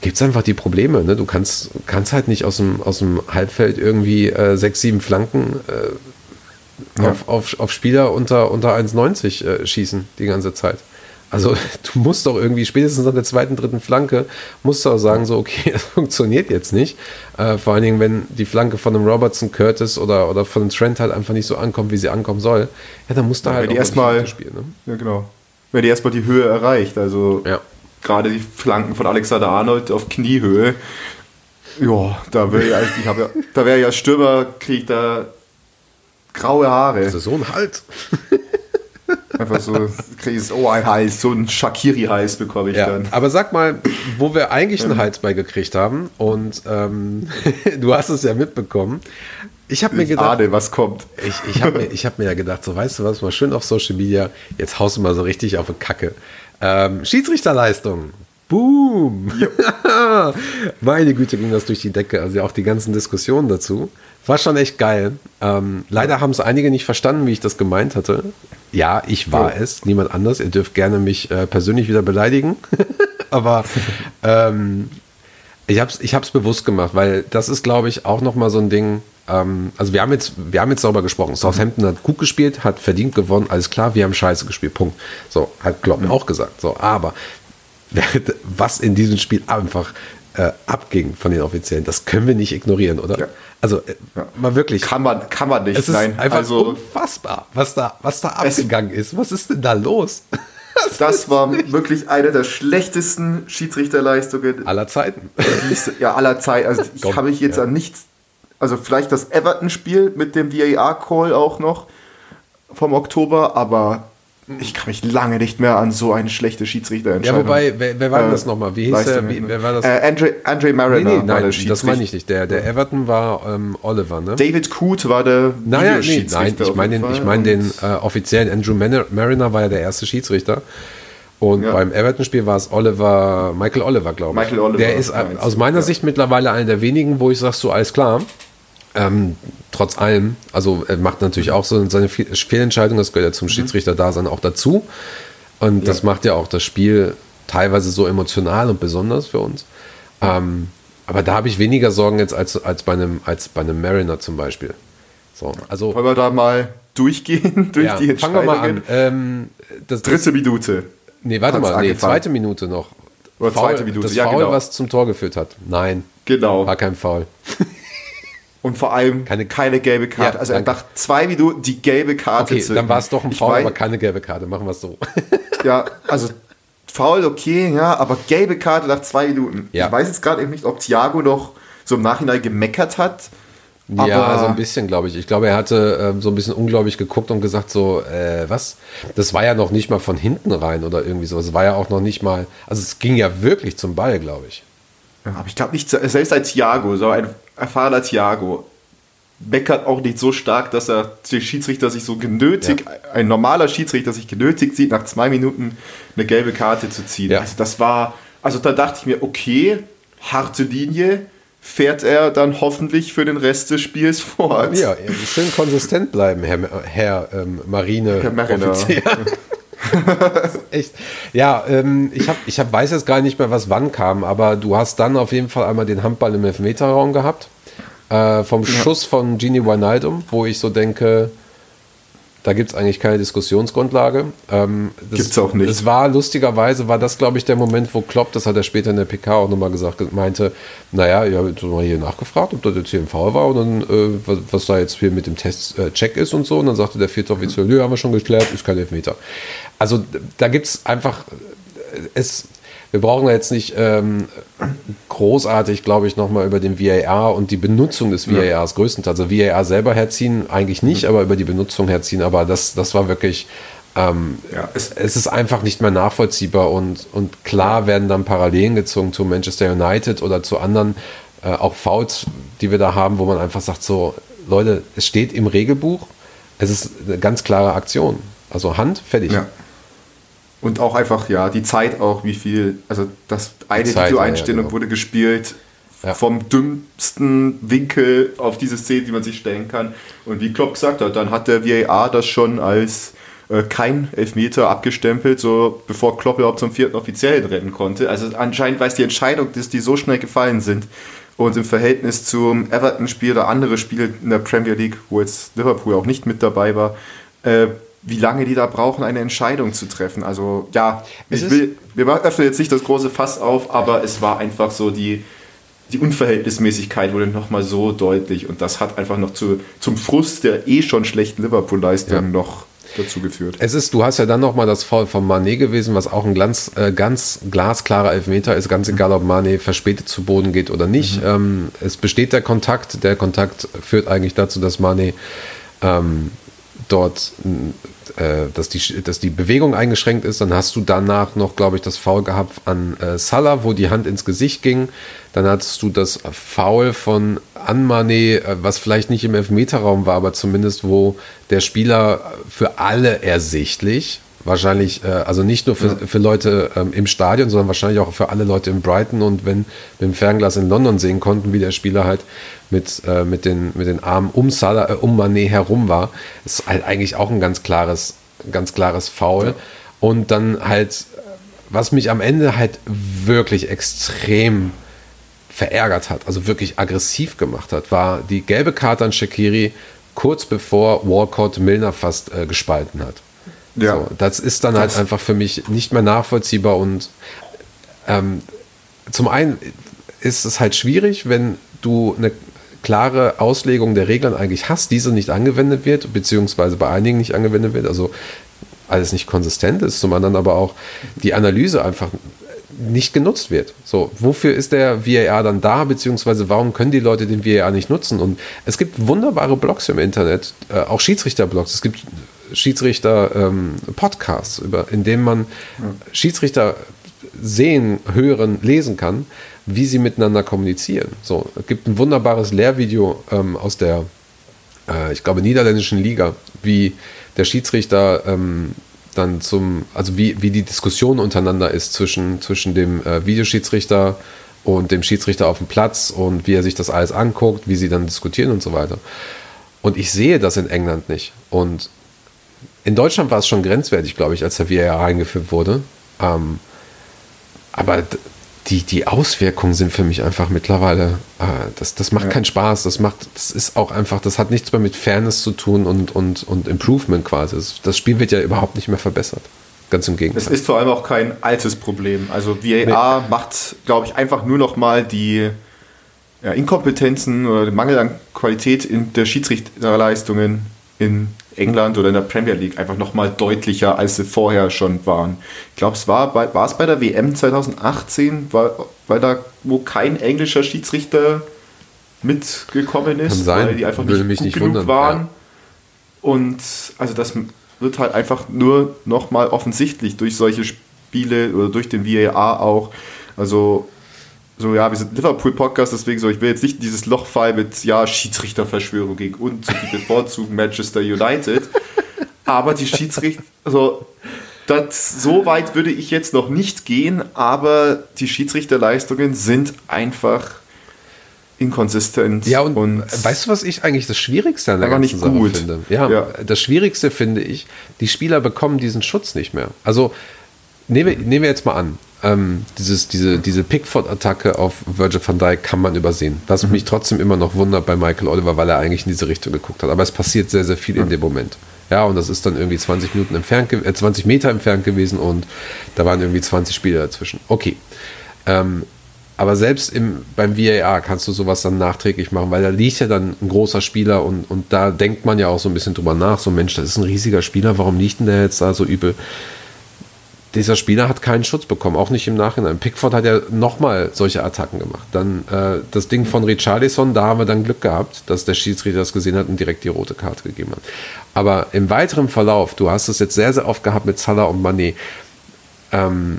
gibt's einfach die Probleme. Ne? Du kannst, kannst halt nicht aus dem, aus dem Halbfeld irgendwie äh, sechs, sieben Flanken äh, ja. auf, auf, auf Spieler unter, unter 1,90 äh, schießen die ganze Zeit. Also du musst doch irgendwie spätestens an der zweiten, dritten Flanke, musst du auch sagen, so okay, <laughs> das funktioniert jetzt nicht. Äh, vor allen Dingen, wenn die Flanke von einem Robertson, Curtis oder, oder von einem Trent halt einfach nicht so ankommt, wie sie ankommen soll, ja, dann musst du ja, halt auch erstmal spielen. Ne? Ja, genau. Wenn die erstmal die Höhe erreicht, also ja. gerade die Flanken von Alexander Arnold auf Kniehöhe, ja, da wäre ja, ja, da wäre ja Stürmerkrieg, da graue Haare. Also so ein Hals. <laughs> Einfach so, kriegst, oh, ein Hals, so ein Shakiri-Hals bekomme ich Ja, dann. aber sag mal, wo wir eigentlich einen Hals bei gekriegt haben und ähm, <laughs> du hast es ja mitbekommen. Ich habe mir Ich gedacht, ahne, was kommt. ich, ich habe mir, ich hab mir ja gedacht, so weißt du was, mal schön auf Social Media, jetzt haust du mal so richtig auf die Kacke. Ähm, Schiedsrichterleistung. Boom! <laughs> Meine Güte, ging das durch die Decke. Also auch die ganzen Diskussionen dazu. War schon echt geil. Ähm, leider haben es einige nicht verstanden, wie ich das gemeint hatte. Ja, ich war Ja. es, niemand anders. Ihr dürft gerne mich äh, persönlich wieder beleidigen. <laughs> Aber ähm, ich habe es ich hab's bewusst gemacht, weil das ist, glaube ich, auch nochmal so ein Ding. Ähm, also wir haben, jetzt, wir haben jetzt darüber gesprochen. Southampton hat gut gespielt, hat verdient gewonnen, alles klar, wir haben scheiße gespielt, Punkt. So, hat Klopp auch gesagt. So, aber <laughs> was in diesem Spiel einfach äh, abging von den Offiziellen, das können wir nicht ignorieren, oder? Ja. Also äh, Ja. mal wirklich. Kann man, kann man nicht, es ist nein. einfach also, unfassbar, was da, was da abgegangen ist. Was ist denn da los? <laughs> das war wirklich eine der schlechtesten Schiedsrichterleistungen Aller Zeiten. ja, aller Zeit. Also ich Komm, habe mich jetzt ja. an nichts, also vielleicht das Everton-Spiel mit dem VAR-Call auch noch vom Oktober, aber ich kann mich lange nicht mehr an so eine schlechte Ja, Schiedsrichterentscheidung. wobei, wer, wer war denn Äh, das nochmal? Wie hieß der? Wie, wer war das? Äh, Andre, Andre Mariner nee, nee, war der nein, Schiedsrichter. das meine ich nicht. Der, der Everton war ähm, Oliver, ne? David Coote war der Naja, nee, nein, ich meine den, ich mein den äh, offiziellen Andrew Mar- Mariner war ja der erste Schiedsrichter. Und Ja. beim Everton-Spiel war es Oliver, Michael Oliver, glaube ich. Michael Oliver, Der ist äh, aus meiner ja. Sicht mittlerweile einer der wenigen, wo ich sage, so alles klar. Ähm, trotz allem, also er macht natürlich auch so seine Fe- Fehlentscheidung, das gehört ja zum Schiedsrichter-Dasein auch dazu. Und das macht ja auch das Spiel teilweise so emotional und besonders für uns. Ähm, aber da habe ich weniger Sorgen jetzt als, als, bei einem, als bei einem Mariner zum Beispiel. So, also Wollen wir da mal durchgehen <laughs> durch ja, die fangen wir mal an. Entscheidungen? Ähm, Dritte Minute. nee, warte hat's mal, nee, zweite Minute noch. Oder zweite Minute, das ja, Foul, genau. was zum Tor geführt hat. Nein, Genau. war kein Foul. <laughs> Und vor allem Keine- keine, gelbe Karte. Ja, also danke. nach zwei Minuten die gelbe Karte Okay, zu- dann war es doch ein Foul, aber keine gelbe Karte. Machen wir es so. <laughs> Ja, also faul, okay, ja, aber gelbe Karte nach zwei Minuten. Ja. Ich weiß jetzt gerade eben nicht, ob Thiago noch so im Nachhinein gemeckert hat. ja, aber- so ein bisschen, glaube ich. Ich glaube, er hatte ähm, so ein bisschen ungläubig geguckt und gesagt so, äh, was? Das war ja noch nicht mal von hinten rein oder irgendwie so. Es war ja auch noch nicht mal, also es ging ja wirklich zum Ball, glaube ich. Ja, aber ich glaube nicht, selbst ein Thiago, so ein erfahrener Thiago, meckert auch nicht so stark, dass er der Schiedsrichter sich so genötigt, ein normaler Schiedsrichter sich genötigt sieht, nach zwei Minuten eine gelbe Karte zu ziehen. Ja. Also das war, also da dachte ich mir, okay, harte Linie, fährt er dann hoffentlich für den Rest des Spiels <laughs> fort. Ja, schön konsistent bleiben, Herr, Herr ähm, Marine. Herr Mariner. Offizier. <laughs> Echt. Ja, ähm, ich, hab, ich hab, weiß jetzt gar nicht mehr, was wann kam, aber du hast dann auf jeden Fall einmal den Handball im Elfmeterraum gehabt. Äh, vom Schuss von Gini Wijnaldum, wo ich so denke, da gibt es eigentlich keine Diskussionsgrundlage. Ähm, das, Gibt's auch nicht. Es war lustigerweise, war das, glaube ich, der Moment, wo Klopp, das hat er später in der PK auch nochmal gesagt, meinte, naja, ich habe jetzt mal hier nachgefragt, ob das jetzt hier im Foul war und dann, äh, was, was da jetzt hier mit dem Test äh, Check ist und so. Und dann sagte der vierte Offizier, nö, haben wir schon geklärt, ist kein Elfmeter. Also da gibt es einfach, äh, es, wir brauchen jetzt nicht ähm, großartig, glaube ich, nochmal über den VAR und die Benutzung des VARs größtenteils. Also VAR selber herziehen, eigentlich nicht, aber über die Benutzung herziehen. Aber das, das war wirklich, ähm, Ja, es, es- es ist einfach nicht mehr nachvollziehbar und, und klar werden dann Parallelen gezogen zu Manchester United oder zu anderen, äh, auch Fouls, die wir da haben, wo man einfach sagt, so, Leute, es steht im Regelbuch, es ist eine ganz klare Aktion. Also Hand, fertig. Ja. Und auch einfach, ja, die Zeit auch, wie viel, also das eine Zeit, Videoeinstellung ja, genau. wurde gespielt Ja. vom dümmsten Winkel auf diese Szene, die man sich stellen kann. Und wie Klopp gesagt hat, dann hat der VAR das schon als äh, kein Elfmeter abgestempelt, so bevor Klopp überhaupt zum vierten Offiziellen rennen konnte. Also anscheinend weiß die Entscheidung, dass die so schnell gefallen sind. Und im Verhältnis zum Everton-Spiel oder andere Spiele in der Premier League, wo jetzt Liverpool auch nicht mit dabei war, äh, wie lange die da brauchen, eine Entscheidung zu treffen. Also ja, Es ich will, wir öffnen jetzt nicht das große Fass auf, aber es war einfach so die, die Unverhältnismäßigkeit wurde nochmal so deutlich und das hat einfach noch zu, zum Frust der eh schon schlechten Liverpool-Leistung Ja. noch dazu geführt. Es ist, du hast ja dann nochmal das Foul von Mané gewesen, was auch ein ganz, äh, ganz glasklarer Elfmeter ist, ganz egal, ob Mané verspätet zu Boden geht oder nicht. Ähm, es besteht der Kontakt. Der Kontakt führt eigentlich dazu, dass Mané ähm, dort, äh, dass, die, dass die Bewegung eingeschränkt ist. Dann hast du danach noch, glaube ich, das Foul gehabt an äh, Salah, wo die Hand ins Gesicht ging. Dann hattest du das Foul von Anmane, äh, was vielleicht nicht im Elfmeterraum war, aber zumindest wo der Spieler für alle ersichtlich wahrscheinlich, äh, also nicht nur für, ja. für Leute ähm, im Stadion, sondern wahrscheinlich auch für alle Leute in Brighton und wenn wir im Fernglas in London sehen konnten, wie der Spieler halt mit, äh, mit, den, mit den Armen um, Salah, äh, um Mané herum war, ist halt eigentlich auch ein ganz klares, ganz klares Foul. Ja. Und dann halt, was mich am Ende halt wirklich extrem verärgert hat, also wirklich aggressiv gemacht hat, war die gelbe Karte an Shakiri kurz bevor Walcott Milner fast äh, gespalten hat. Ja. So, das ist dann halt das. halt einfach für mich nicht mehr nachvollziehbar und ähm, zum einen ist es halt schwierig, wenn du eine klare Auslegung der Regeln eigentlich hast, diese nicht angewendet wird, beziehungsweise bei einigen nicht angewendet wird, also alles nicht konsistent ist, zum anderen aber auch die Analyse einfach nicht genutzt wird. So, wofür ist der VAR dann da, beziehungsweise warum können die Leute den VAR nicht nutzen? Und es gibt wunderbare Blogs im Internet, äh, auch Schiedsrichterblogs. Es gibt Schiedsrichter-Podcasts, ähm, in denen man Schiedsrichter sehen, hören, lesen kann, wie sie miteinander kommunizieren. So, es gibt ein wunderbares Lehrvideo ähm, aus der, äh, ich glaube, niederländischen Liga, wie der Schiedsrichter ähm, dann zum, also wie, wie die Diskussion untereinander ist zwischen, zwischen dem äh, Videoschiedsrichter und dem Schiedsrichter auf dem Platz und wie er sich das alles anguckt, wie sie dann diskutieren und so weiter. Und ich sehe das in England nicht. Und in Deutschland war es schon grenzwertig, glaube ich, als der VAR eingeführt wurde. Ähm, aber die, die Auswirkungen sind für mich einfach mittlerweile, äh, das, das macht ja. keinen Spaß. Das macht, das ist auch einfach, das hat nichts mehr mit Fairness zu tun und, und, und Improvement quasi. Das, Spiel wird ja überhaupt nicht mehr verbessert. Ganz im Gegenteil. Es ist vor allem auch kein altes Problem. Also VAR nee. macht, glaube ich, einfach nur noch mal die ja, Inkompetenzen oder den Mangel an Qualität in der Schiedsrichterleistungen in England oder in der Premier League einfach nochmal deutlicher, als sie vorher schon waren. Ich glaube, es war, bei, war es bei der WM 2018, war, weil da, wo kein englischer Schiedsrichter mitgekommen ist, weil die einfach Würde nicht gut nicht genug wundern, waren. Ja. Und also das wird halt einfach nur nochmal offensichtlich durch solche Spiele oder durch den VAR auch. Also so, ja, wir sind Liverpool-Podcast, deswegen so, ich will jetzt nicht dieses Loch fallen mit, ja, Schiedsrichterverschwörung gegen uns und die bevorzugen <laughs> Manchester United. Aber die Schiedsrichter, also, das, so weit würde ich jetzt noch nicht gehen, aber die Schiedsrichterleistungen sind einfach inkonsistent. Ja, und, und, weißt du, was ich eigentlich das Schwierigste an der ganzen Sache gut. finde? Ja, ja, das Schwierigste finde ich, die Spieler bekommen diesen Schutz nicht mehr. Also, nehmen nehmen wir jetzt mal an, ähm, dieses, diese, diese Pickford-Attacke auf Virgil van Dijk kann man übersehen. Was mhm. mich trotzdem immer noch wundert bei Michael Oliver, weil er eigentlich in diese Richtung geguckt hat. Aber es passiert sehr, sehr viel mhm. in dem Moment. Ja, und das ist dann irgendwie 20 Minuten entfernt, äh, 20 Meter entfernt gewesen und da waren irgendwie 20 Spieler dazwischen. Okay. Ähm, aber selbst im, beim VAR kannst du sowas dann nachträglich machen, weil da liegt ja dann ein großer Spieler und, und da denkt man ja auch so ein bisschen drüber nach. So, Mensch, das ist ein riesiger Spieler, warum liegt denn der jetzt da so übel? Dieser Spieler hat keinen Schutz bekommen, auch nicht im Nachhinein. Pickford hat ja nochmal solche Attacken gemacht. Dann äh, das Ding von Richarlison, da haben wir dann Glück gehabt, dass der Schiedsrichter das gesehen hat und direkt die rote Karte gegeben hat. Aber im weiteren Verlauf, du hast es jetzt sehr, sehr oft gehabt mit Salah und Mané, ähm,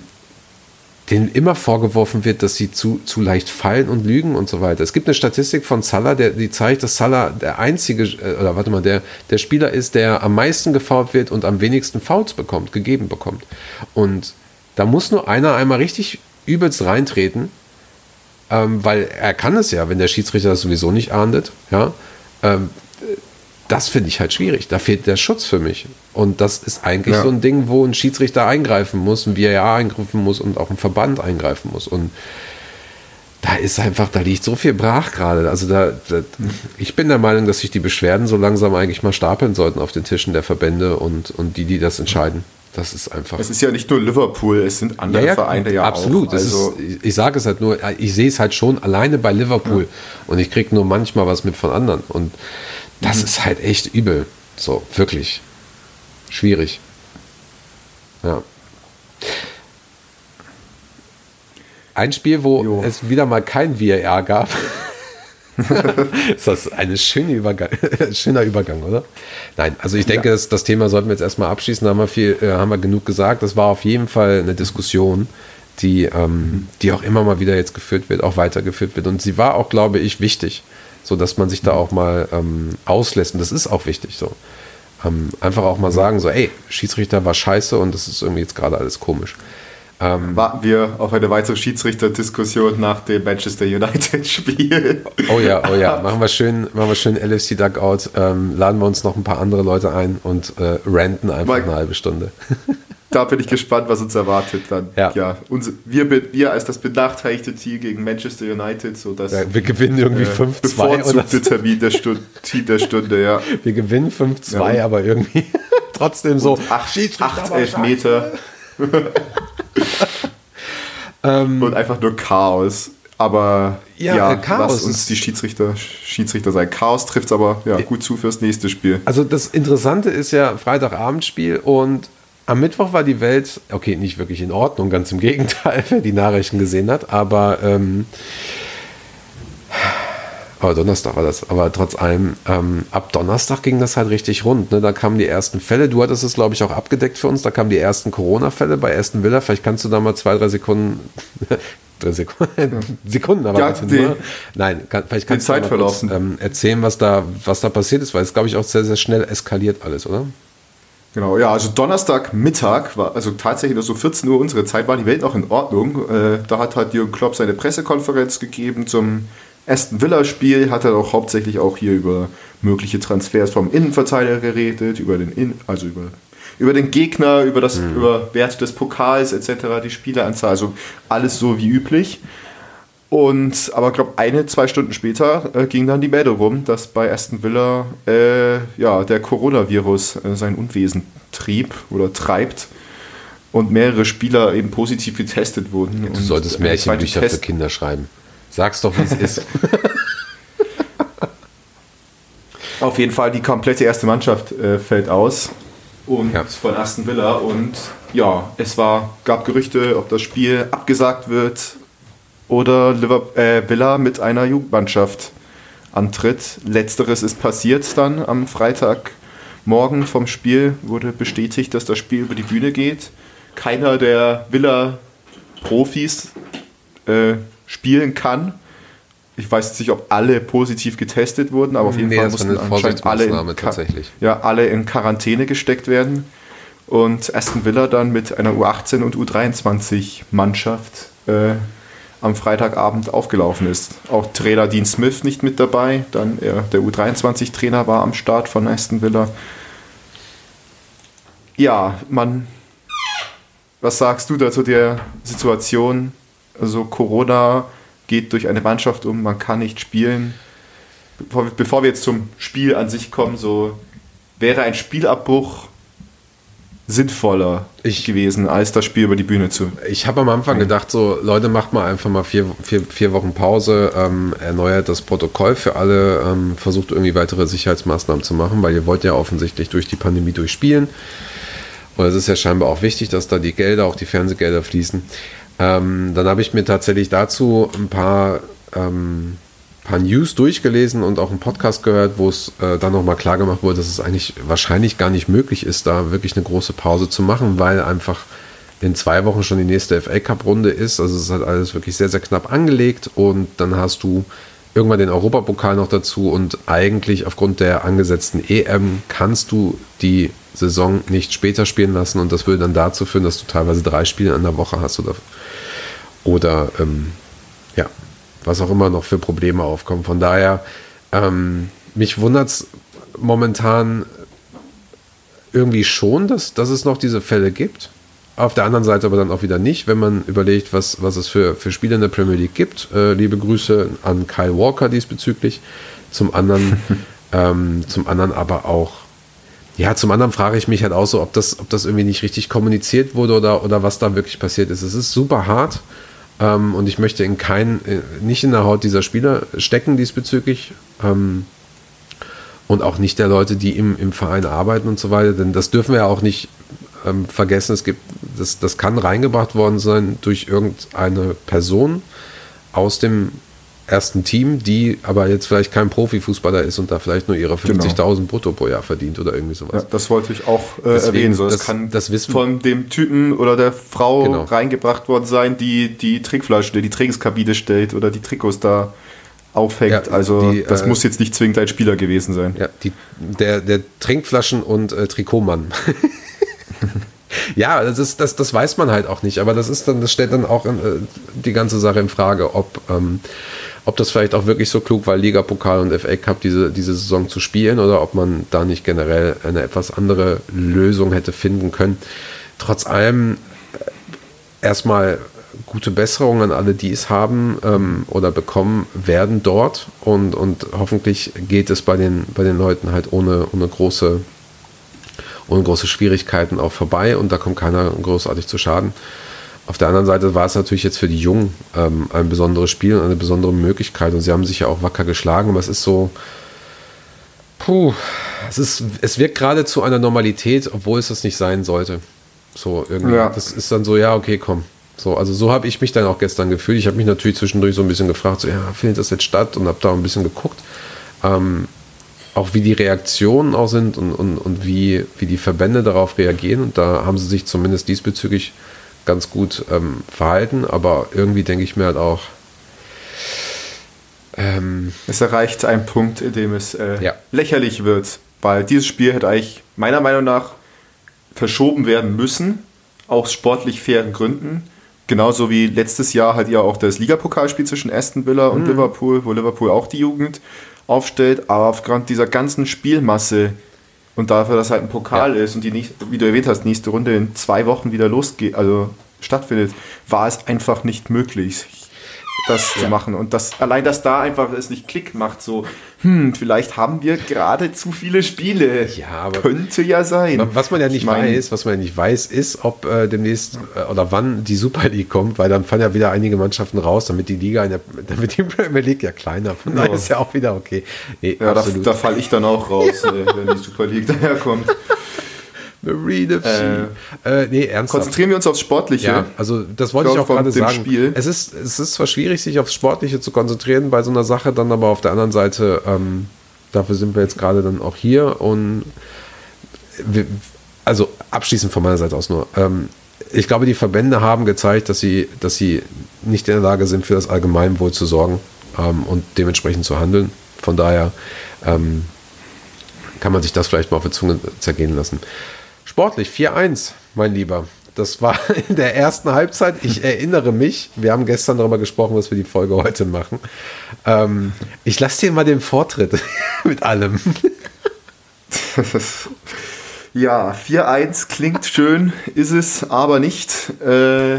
denen immer vorgeworfen wird, dass sie zu, zu leicht fallen und lügen und so weiter. Es gibt eine Statistik von Salah, der, die zeigt, dass Salah der einzige, äh, oder warte mal, der, der Spieler ist, der am meisten gefault wird und am wenigsten Fouls bekommt, gegeben bekommt. Und da muss nur einer einmal richtig übelst reintreten, ähm, weil er kann es ja, wenn der Schiedsrichter das sowieso nicht ahndet, ja, ähm, das finde ich halt schwierig. Da fehlt der Schutz für mich. Und das ist eigentlich ja. so ein Ding, wo ein Schiedsrichter eingreifen muss, ein VAR eingreifen muss und auch ein Verband eingreifen muss. Und da ist einfach, da liegt so viel brach gerade. Also da, da, ich bin der Meinung, dass sich die Beschwerden so langsam eigentlich mal stapeln sollten auf den Tischen der Verbände und, und die, die das entscheiden. Das ist einfach. Es ist ja nicht nur Liverpool, es sind andere ja, ja, Vereine ja absolut. auch. Also ist, ich sage es halt nur, ich sehe es halt schon alleine bei Liverpool ja. und ich kriege nur manchmal was mit von anderen. Und das mhm. ist halt echt übel. So, wirklich. Schwierig. Ja. Ein Spiel, wo jo. es wieder mal kein VAR gab, <laughs> ist das eine schöne Übergang, <laughs> schöner Übergang, oder? Nein, also ich denke, ja. das, das Thema sollten wir jetzt erstmal abschließen. Da haben wir, viel, äh, haben wir genug gesagt. Das war auf jeden Fall eine Diskussion, die, ähm, die auch immer mal wieder jetzt geführt wird, auch weitergeführt wird. Und sie war auch, glaube ich, wichtig, so dass man sich da auch mal ähm, auslässt. Und das ist auch wichtig so. Ähm, einfach auch mal sagen, so, ey, Schiedsrichter war scheiße und das ist irgendwie jetzt gerade alles komisch. Ähm, Warten wir auf eine weitere Schiedsrichterdiskussion nach dem Manchester United-Spiel. <laughs> Oh ja, oh ja, machen wir schön, machen wir schön LFC Duckout, ähm, laden wir uns noch ein paar andere Leute ein und äh, ranten einfach Mike, eine halbe Stunde. <laughs> Da bin ich gespannt, was uns erwartet dann. Ja, ja uns, wir, wir als das benachteiligte Team gegen Manchester United, so dass ja, wir gewinnen irgendwie äh, 5-2 oder so. Termin der Stunde, Team der Stunde, ja. <laughs> Wir gewinnen 5-2, ja. aber irgendwie <laughs> trotzdem so. Und acht, acht Elfmeter. <laughs> ähm, und einfach nur Chaos. Aber ja, ja Chaos lass uns die Schiedsrichter, Schiedsrichter sein. Chaos trifft es aber ja, gut zu fürs nächste Spiel. Also das Interessante ist ja Freitagabendspiel und am Mittwoch war die Welt, okay, nicht wirklich in Ordnung, ganz im Gegenteil, <laughs> wer die Nachrichten gesehen hat, aber ähm, aber Donnerstag war das. Aber trotz allem, ähm, ab Donnerstag ging das halt richtig rund. Ne? Da kamen die ersten Fälle. Du hattest es, glaube ich, auch abgedeckt für uns. Da kamen die ersten Corona-Fälle bei Aston Villa. Vielleicht kannst du da mal zwei, drei Sekunden. <laughs> drei Sekunden, <laughs> Sekunden aber ja, die. Nein, kann, vielleicht kannst du mal kurz, ähm, erzählen, was da, was da passiert ist, weil es, glaube ich, auch sehr, sehr schnell eskaliert alles, oder? Genau, ja, also Donnerstag Mittag war, also tatsächlich so 14 Uhr unsere Zeit, war die Welt noch in Ordnung. Äh, da hat halt Jürgen Klopp seine Pressekonferenz gegeben zum Aston Villa-Spiel hat er auch hauptsächlich auch hier über mögliche Transfers vom Innenverteidiger geredet, über den In also über, über den Gegner, über das mhm. über Werte des Pokals etc., die Spieleranzahl, also alles so wie üblich. Und aber ich glaube, eine, zwei Stunden später äh, ging dann die Meldung rum, dass bei Aston Villa äh, ja, der Coronavirus äh, sein Unwesen trieb oder treibt und mehrere Spieler eben positiv getestet wurden. Du solltest Märchenbücher für Kinder schreiben. Sag's doch, wie es ist. <laughs> Auf jeden Fall, die komplette erste Mannschaft äh, fällt aus. Und ja. von Aston Villa. Und ja, es war, gab Gerüchte, ob das Spiel abgesagt wird oder Liverpool, äh, Villa mit einer Jugendmannschaft antritt. Letzteres ist passiert dann am Freitagmorgen vom Spiel. Wurde bestätigt, dass das Spiel über die Bühne geht. Keiner der Villa-Profis äh, spielen kann. Ich weiß nicht, ob alle positiv getestet wurden, aber auf jeden nee, Fall mussten anscheinend alle in, ja, alle in Quarantäne gesteckt werden. Und Aston Villa dann mit einer U18 und U23 Mannschaft äh, am Freitagabend aufgelaufen ist. Auch Trainer Dean Smith nicht mit dabei, dann er, der U23-Trainer war am Start von Aston Villa. Ja, man, was sagst du da zu der Situation? Also Corona geht durch eine Mannschaft um, man kann nicht spielen. Bevor, bevor wir jetzt zum Spiel an sich kommen, so wäre ein Spielabbruch sinnvoller ich, gewesen, als das Spiel über die Bühne zu. Ich habe am Anfang gedacht, so Leute, macht mal einfach mal vier, vier, vier Wochen Pause, ähm, erneuert das Protokoll für alle, ähm, versucht irgendwie weitere Sicherheitsmaßnahmen zu machen, weil ihr wollt ja offensichtlich durch die Pandemie durchspielen. Und es ist ja scheinbar auch wichtig, dass da die Gelder, auch die Fernsehgelder fließen. Ähm, dann habe ich mir tatsächlich dazu ein paar, ähm, paar News durchgelesen und auch einen Podcast gehört, wo es äh, dann nochmal klar gemacht wurde, dass es eigentlich wahrscheinlich gar nicht möglich ist, da wirklich eine große Pause zu machen, weil einfach in zwei Wochen schon die nächste FA Cup-Runde ist. Also es ist halt alles wirklich sehr, sehr knapp angelegt und dann hast du irgendwann den Europapokal noch dazu und eigentlich aufgrund der angesetzten EM kannst du die Saison nicht später spielen lassen und das würde dann dazu führen, dass du teilweise drei Spiele in der Woche hast oder oder ähm, ja, was auch immer noch für Probleme aufkommen. Von daher, ähm, mich wundert es momentan irgendwie schon, dass, dass es noch diese Fälle gibt. Auf der anderen Seite aber dann auch wieder nicht, wenn man überlegt, was, was es für, für Spiele in der Premier League gibt. Äh, liebe Grüße an Kyle Walker diesbezüglich. Zum anderen, <laughs> ähm, zum anderen aber auch, ja, zum anderen frage ich mich halt auch so, ob das, ob das irgendwie nicht richtig kommuniziert wurde oder, oder was da wirklich passiert ist. Es ist super hart. Ähm, und ich möchte in kein, äh, nicht in der Haut dieser Spieler stecken diesbezüglich. Ähm, und auch nicht der Leute, die im, im Verein arbeiten und so weiter. Denn das dürfen wir ja auch nicht ähm, vergessen. Es gibt, das, das kann reingebracht worden sein durch irgendeine Person aus dem ersten Team, die aber jetzt vielleicht kein Profifußballer ist und da vielleicht nur ihre 50.000 Genau. brutto pro Jahr verdient oder irgendwie sowas. Ja, das wollte ich auch äh, Deswegen, erwähnen. So, das, das- kann das wissen- von dem Typen oder der Frau Genau. reingebracht worden sein, die die Trinkflasche, die Trainingskabine stellt oder die Trikots da aufhängt. Ja, also die, das äh, muss jetzt nicht zwingend ein Spieler gewesen sein. Ja, die, der, der Trinkflaschen- und äh, Trikotmann. <laughs> ja, das, ist, das, das weiß man halt auch nicht, aber das ist dann, das stellt dann auch in, äh, die ganze Sache in Frage, ob, ähm, ob das vielleicht auch wirklich so klug war, Liga, Pokal und FA Cup diese, diese Saison zu spielen oder ob man da nicht generell eine etwas andere Lösung hätte finden können. Trotz allem äh, erstmal gute Besserung an alle, die es haben ähm, oder bekommen werden dort und, und hoffentlich geht es bei den, bei den Leuten halt ohne, ohne große ohne große Schwierigkeiten auch vorbei und da kommt keiner großartig zu Schaden. Auf der anderen Seite war es natürlich jetzt für die Jungen ähm, ein besonderes Spiel und eine besondere Möglichkeit und sie haben sich ja auch wacker geschlagen, aber es ist so, puh, es, ist, es wirkt gerade zu einer Normalität, obwohl es das nicht sein sollte. So irgendwie, Ja. das ist dann so, ja, okay, komm. So, also so habe ich mich dann auch gestern gefühlt. Ich habe mich natürlich zwischendurch so ein bisschen gefragt, so, ja, findet das jetzt statt und habe da ein bisschen geguckt. Ähm, auch wie die Reaktionen auch sind und, und, und wie, wie die Verbände darauf reagieren. Und da haben sie sich zumindest diesbezüglich ganz gut ähm, verhalten. Aber irgendwie denke ich mir halt auch, ähm, Es erreicht einen Punkt, in dem es äh, Ja. lächerlich wird, weil dieses Spiel hätte eigentlich meiner Meinung nach verschoben werden müssen, aus sportlich fairen Gründen. Genauso wie letztes Jahr halt ja auch das Ligapokalspiel zwischen Aston Villa und Liverpool, wo Liverpool auch die Jugend aufstellt, aber aufgrund dieser ganzen Spielmasse und dafür, dass halt ein Pokal ist und die nicht, wie du erwähnt hast, nächste Runde in zwei Wochen wieder losgeht, also stattfindet, war es einfach nicht möglich, das zu machen. Und das, allein, dass da einfach es nicht Klick macht, so, hm, vielleicht haben wir gerade zu viele Spiele. Ja, aber- Könnte ja sein. Was man ja nicht Ich mein, weiß, was man ja nicht weiß, ist, ob äh, demnächst äh, oder wann die Super League kommt, weil dann fallen ja wieder einige Mannschaften raus, damit die Liga, in der, <laughs> damit die Premier League ja kleiner. Von daher Ja. ist ja auch wieder okay. Nee, Ja, da, absolut. da falle ich dann auch raus, <laughs> äh, wenn die Super League daherkommt. Marine FC. Äh, nee, ernsthaft. Konzentrieren wir uns aufs Sportliche. Ja, also das wollte ich Ja, auch gerade sagen. Spiel. Es ist, es ist zwar schwierig, sich aufs Sportliche zu konzentrieren bei so einer Sache, dann aber auf der anderen Seite, ähm, dafür sind wir jetzt gerade dann auch hier und wir, also abschließend von meiner Seite aus nur. Ähm, ich glaube, die Verbände haben gezeigt, dass sie, dass sie nicht in der Lage sind, für das Allgemeinwohl zu sorgen ähm, und dementsprechend zu handeln. Von daher ähm, kann man sich das vielleicht mal auf die Zunge zergehen lassen. Sportlich 4-1, mein Lieber. Das war <laughs> in der ersten Halbzeit. Ich erinnere mich, wir haben gestern darüber gesprochen, was wir die Folge heute machen. Ähm, ich lasse dir mal den Vortritt <laughs> mit allem. <laughs> Ja, 4-1 klingt schön, ist es aber nicht. Äh,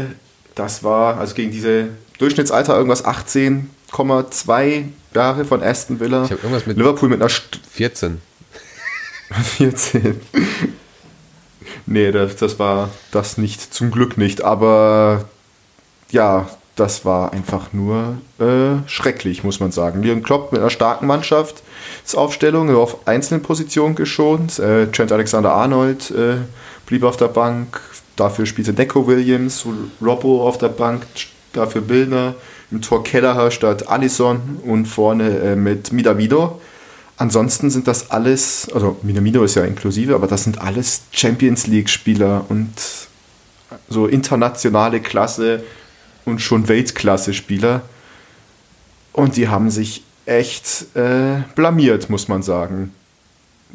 das war also gegen diese Durchschnittsalter irgendwas 18,2 Jahre von Aston Villa. Ich hab irgendwas mit- Liverpool mit einer St 14. 14. nee, das, das war das nicht, zum Glück nicht. Aber ja, das war einfach nur äh, schrecklich, muss man sagen. Jürgen Klopp mit einer starken Mannschaftsaufstellung auf einzelnen Positionen geschont. Äh, Trent Alexander-Arnold äh, blieb auf der Bank. Dafür spielte Neco Williams, Robbo auf der Bank, dafür Billner. Im Tor Kelleher statt Allison und vorne äh, mit Midavido. Ansonsten sind das alles, also Minamino ist ja inklusive, aber das sind alles Champions League-Spieler und so internationale Klasse und schon Weltklasse-Spieler. Und die haben sich echt äh, blamiert, muss man sagen,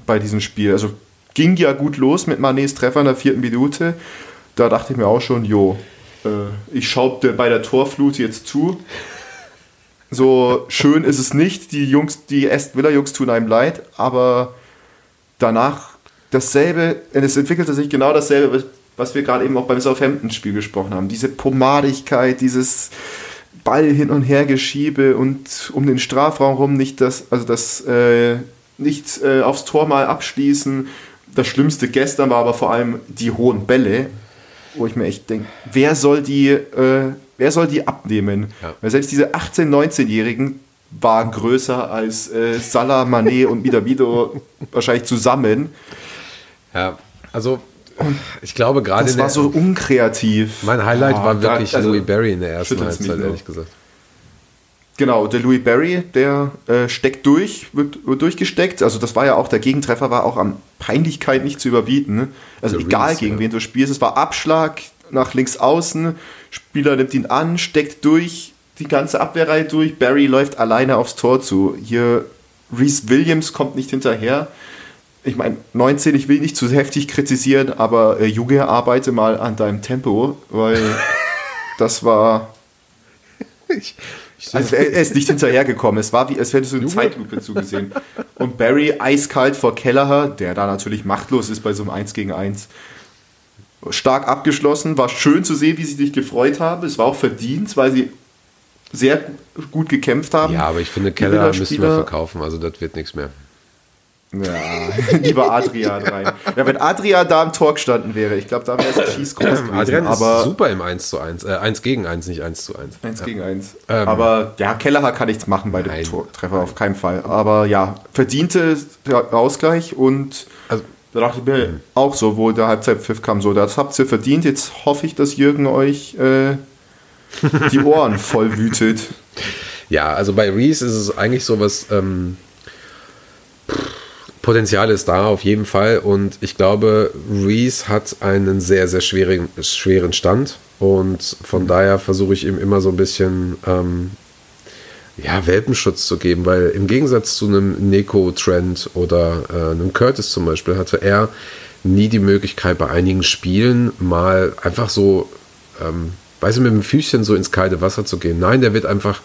bei diesem Spiel. Also ging ja gut los mit Manets Treffer in der vierten Minute. Da dachte ich mir auch schon, jo, äh, ich schaue bei der Torflut jetzt zu. So schön ist es nicht. Die Jungs, die Aston Villa Jungs tun einem leid, aber danach dasselbe, es entwickelte sich genau dasselbe, was wir gerade eben auch beim Southampton-Spiel gesprochen haben. Diese Pomadigkeit, dieses Ball hin und her geschiebe und um den Strafraum rum nicht das, also das äh, nicht äh, aufs Tor mal abschließen. Das Schlimmste gestern war aber vor allem die hohen Bälle, wo ich mir echt denke, wer soll die, äh, wer soll die abnehmen? Ja. Weil selbst diese 18-, 19-Jährigen waren größer als äh, Salah, Mané und Midavido wahrscheinlich zusammen. Ja, also ich glaube gerade Das war so unkreativ. mein Highlight Ah, war da- wirklich also, Louis Barry in der ersten Halbzeit, ehrlich gesagt. Genau, der Louis Barry, der äh, steckt durch, wird, wird, durchgesteckt. Also das war ja auch, der Gegentreffer war auch an Peinlichkeit nicht zu überbieten. Ne? Also der egal Reese, gegen ja. wen du spielst, es war Abschlag nach links außen, Spieler nimmt ihn an, steckt durch, die ganze Abwehrreihe durch, Barry läuft alleine aufs Tor zu. Hier Reese Williams kommt nicht hinterher. Ich meine, 19, ich will nicht zu heftig kritisieren, aber äh, Junge, arbeite mal an deinem Tempo, weil <laughs> das war. Ich, also er, ist nicht hinterhergekommen. Es war wie, als hättest du eine Zeitlupe zugesehen. Und Barry eiskalt vor Kelleher, der da natürlich machtlos ist bei so einem 1 gegen 1. Stark abgeschlossen, war schön zu sehen, wie sie sich gefreut haben. Es war auch verdient, weil sie sehr gut gekämpft haben. Ja, aber ich finde, Keller müssen wir verkaufen, also das wird nichts mehr. Ja, <laughs> lieber Adrian rein. Ja, wenn Adrian da im Tor gestanden wäre, ich glaube, da wäre es <clears throat> Cheese groß gewesen. Adrian aber ist super im 1 zu 1, äh, 1 gegen 1, nicht 1 zu 1. 1 ja. gegen 1. Ähm, aber ja, Kelleher kann nichts machen bei dem Treffer, auf keinen Fall. Aber ja, verdiente Ausgleich und also, da dachte ich mir mhm. auch so, wo der Halbzeitpfiff kam, so, das habt ihr verdient. Jetzt hoffe ich, dass Jürgen euch äh, <laughs> die Ohren voll wütet. Ja, also bei Reese ist es eigentlich so was. Ähm, Potenzial ist da auf jeden Fall und ich glaube, Reese hat einen sehr, sehr schweren, schweren Stand und von daher versuche ich ihm immer so ein bisschen ähm, ja, Welpenschutz zu geben, weil im Gegensatz zu einem Neko-Trend oder äh, einem Curtis zum Beispiel hatte er nie die Möglichkeit bei einigen Spielen mal einfach so, ähm, weißt du, mit dem Füßchen so ins kalte Wasser zu gehen. Nein, der wird einfach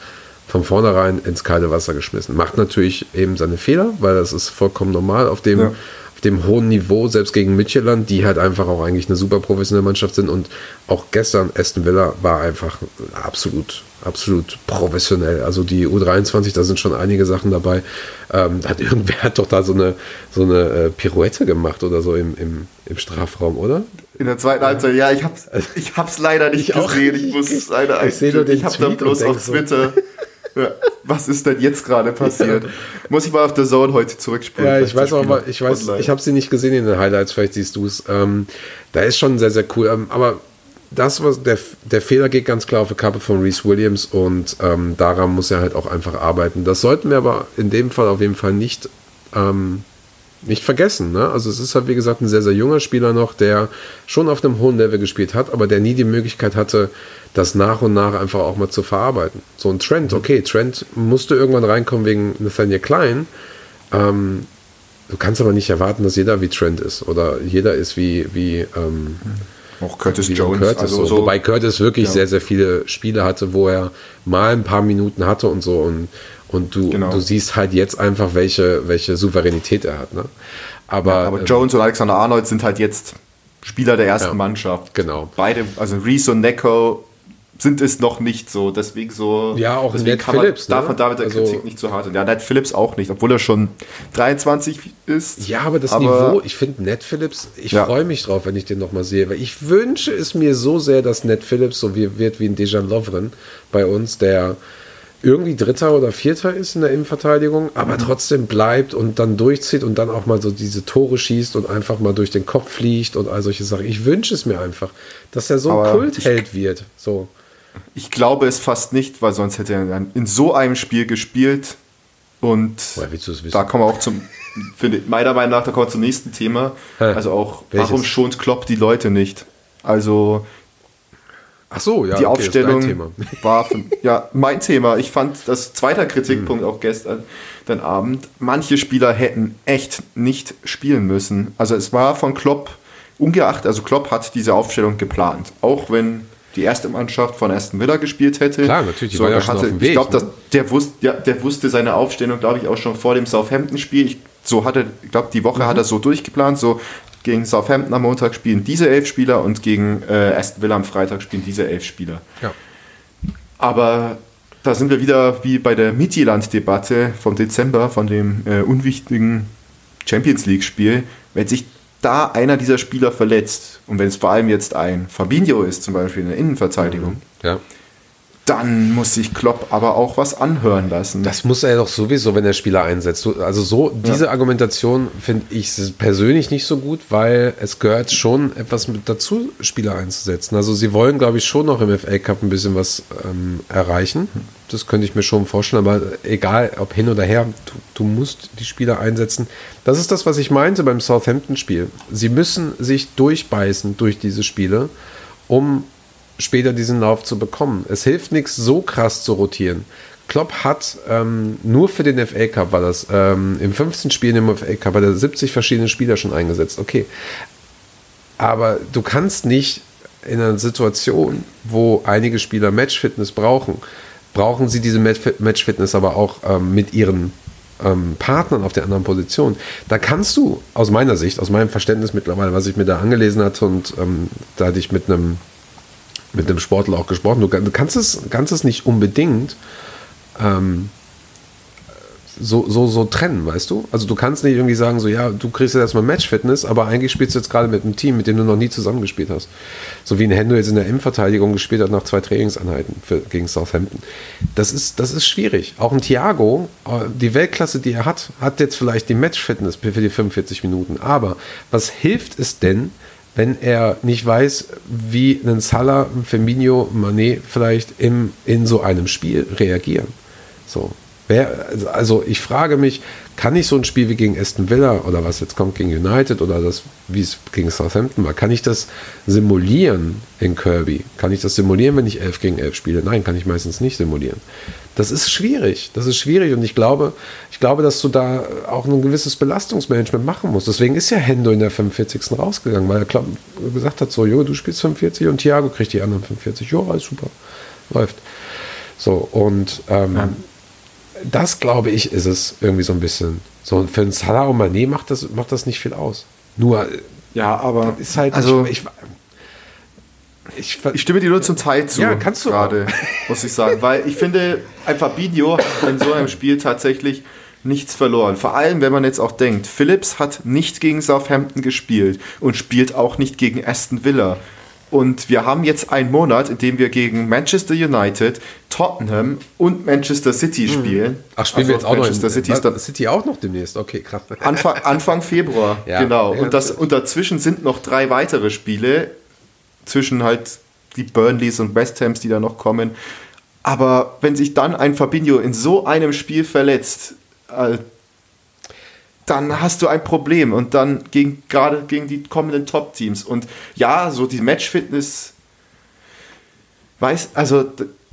von vornherein ins kalte Wasser geschmissen. Macht natürlich eben seine Fehler, weil das ist vollkommen normal auf dem, ja. Auf dem hohen Niveau, selbst gegen Midtjylland, die halt einfach auch eigentlich eine super professionelle Mannschaft sind. Und auch gestern Aston Villa war einfach absolut, absolut professionell. Also die U23, da sind schon einige Sachen dabei. Ähm, hat <laughs> irgendwer hat doch da so eine, so eine äh, Pirouette gemacht oder so im, im, im Strafraum, oder? In der zweiten Halbzeit, ja, ich hab's, ich hab's leider nicht ich gesehen. Ich muss es leider Ich, ich, ich habe da bloß auf Twitter. So. Was ist denn jetzt gerade passiert? Muss ich mal auf der Zone heute zurückspulen. Ja, ich weiß auch, aber ich weiß, online. ich habe sie nicht gesehen in den Highlights, vielleicht siehst du es. Ähm, da ist schon sehr, sehr cool. Ähm, aber das, was der, der Fehler geht ganz klar auf die Kappe von Reese Williams und ähm, daran muss er halt auch einfach arbeiten. Das sollten wir aber in dem Fall auf jeden Fall nicht ähm, nicht vergessen. Ne? Also es ist halt, wie gesagt, ein sehr, sehr junger Spieler noch, der schon auf einem hohen Level gespielt hat, aber der nie die Möglichkeit hatte, das nach und nach einfach auch mal zu verarbeiten. So ein Trend, okay, Trend musste irgendwann reinkommen wegen Nathaniel Klein. Ähm, du kannst aber nicht erwarten, dass jeder wie Trent ist oder jeder ist wie, wie ähm, auch Curtis Jones. Curtis, also so. Wobei Curtis wirklich ja. sehr, sehr viele Spiele hatte, wo er mal ein paar Minuten hatte und so und und du, genau. du siehst halt jetzt einfach, welche, welche Souveränität er hat. Ne? Aber, ja, aber Jones und Alexander Arnold sind halt jetzt Spieler der ersten ja, Mannschaft. Genau. Beide, also Reese und Neko sind es noch nicht so. Deswegen so. Ja, auch Ned Phillips. Man, ne? Darf man damit der also, Kritik nicht zu hart. Ja, Ned Phillips auch nicht, obwohl er schon 23 ist. Ja, aber das aber, Niveau, ich finde Ned Phillips, ich ja. freue mich drauf, wenn ich den nochmal sehe, weil ich wünsche es mir so sehr, dass Ned Phillips so wie, wird wie ein Dejan Lovren bei uns, der irgendwie Dritter oder Vierter ist in der Innenverteidigung, aber mhm. trotzdem bleibt und dann durchzieht und dann auch mal so diese Tore schießt und einfach mal durch den Kopf fliegt und all solche Sachen. Ich wünsche es mir einfach, dass er so ein Kultheld wird. So. Ich glaube es fast nicht, weil sonst hätte er dann in so einem Spiel gespielt und da kommen wir auch zum, finde meiner Meinung nach, da kommen wir zum nächsten Thema. Also auch, Welches? warum schont Klopp die Leute nicht? Also Ach so, ja. Die okay, Aufstellung <laughs> war für, ja mein Thema. Ich fand das zweiter Kritikpunkt hm. auch gestern den Abend. Manche Spieler hätten echt nicht spielen müssen. Also es war von Klopp ungeachtet, also Klopp hat diese Aufstellung geplant, auch wenn die erste Mannschaft von Aston Villa gespielt hätte. Klar, natürlich, die so, war ja hatte, Weg, Ich glaube, ne? der, wusste, ja, der wusste seine Aufstellung, glaube ich, auch schon vor dem Southampton-Spiel. So hatte, ich glaube, die Woche mhm. hat er so durchgeplant, so gegen Southampton am Montag spielen diese elf Spieler und gegen äh, Aston Villa am Freitag spielen diese elf Spieler. Ja. Aber da sind wir wieder wie bei der Midtjylland-Debatte vom Dezember, von dem äh, unwichtigen Champions League-Spiel. Wenn sich da einer dieser Spieler verletzt und wenn es vor allem jetzt ein Fabinho ist, zum Beispiel in der Innenverteidigung, mhm. ja. Dann muss sich Klopp aber auch was anhören lassen. Das muss er doch sowieso, wenn er Spieler einsetzt. Also so, diese ja. Argumentation finde ich persönlich nicht so gut, weil es gehört schon etwas mit dazu, Spieler einzusetzen. Also sie wollen, glaube ich, schon noch im FA Cup ein bisschen was ähm, erreichen. Das könnte ich mir schon vorstellen, aber egal, ob hin oder her, du, du musst die Spieler einsetzen. Das ist das, was ich meinte beim Southampton-Spiel. Sie müssen sich durchbeißen durch diese Spiele, um später diesen Lauf zu bekommen. Es hilft nichts, so krass zu rotieren. Klopp hat ähm, nur für den FA Cup war das, ähm, im 15 Spielen im FA Cup hat er 70 verschiedene Spieler schon eingesetzt. Okay. Aber du kannst nicht in einer Situation, wo einige Spieler Matchfitness brauchen, brauchen sie diese Matchfitness aber auch ähm, mit ihren ähm, Partnern auf der anderen Position. Da kannst du aus meiner Sicht, aus meinem Verständnis mittlerweile, was ich mir da angelesen hatte und ähm, da hatte ich mit einem mit einem Sportler auch gesprochen. Du, kannst, es, kannst es nicht unbedingt ähm, so, so, so trennen, weißt du? Also du kannst nicht irgendwie sagen, so ja, du kriegst jetzt erstmal Match-Fitness, aber eigentlich spielst du jetzt gerade mit einem Team, mit dem du noch nie zusammengespielt hast. So wie ein Hendo jetzt in der M-Verteidigung gespielt hat nach zwei Trainingseinheiten für, gegen Southampton. Das ist, das ist schwierig. Auch ein Thiago, äh, die Weltklasse, die er hat, hat jetzt vielleicht die Match-Fitness für die 45 Minuten. Aber was hilft es denn, wenn er nicht weiß, wie ein Salah, ein Firmino, Manet vielleicht im, in so einem Spiel reagieren. So. Wer, also ich frage mich, kann ich so ein Spiel wie gegen Aston Villa oder was jetzt kommt gegen United oder das, wie es gegen Southampton war, kann ich das simulieren in Kirby? Kann ich das simulieren, wenn ich 11 gegen 11 spiele? Nein, kann ich meistens nicht simulieren. Das ist schwierig. Das ist schwierig und ich glaube, ich glaube, dass du da auch ein gewisses Belastungsmanagement machen musst. Deswegen ist ja Hendo in der 45. rausgegangen, weil er gesagt hat, so, Jo, du spielst 45 und Thiago kriegt die anderen 45. Jo, alles super. Läuft. So, und ähm, ja das glaube ich, ist es irgendwie so ein bisschen. So für einen Salah und Mané macht das, macht das nicht viel aus. Nur, ja, aber ist halt, also ich, ich, ich, stimme dir nur zum Teil zu. Ja, kannst du gerade, muss ich sagen, weil ich finde, ein Fabinho hat in so einem Spiel tatsächlich nichts verloren. Vor allem, wenn man jetzt auch denkt, Phillips hat nicht gegen Southampton gespielt und spielt auch nicht gegen Aston Villa. Und wir haben jetzt einen Monat, in dem wir gegen Manchester United, Tottenham und Manchester City hm. spielen. Ach, spielen also wir jetzt auch Manchester noch City, ist dann City auch noch demnächst. Okay, krass. Anfang, Anfang Februar, <laughs> ja. genau. Und, das, und dazwischen sind noch drei weitere Spiele. Zwischen halt die Burnleys und West Hams, die da noch kommen. Aber wenn sich dann ein Fabinho in so einem Spiel verletzt, äh, dann hast du ein Problem und dann gegen, gerade gegen die kommenden Top-Teams. Und ja, so die Match-Fitness, weiß, also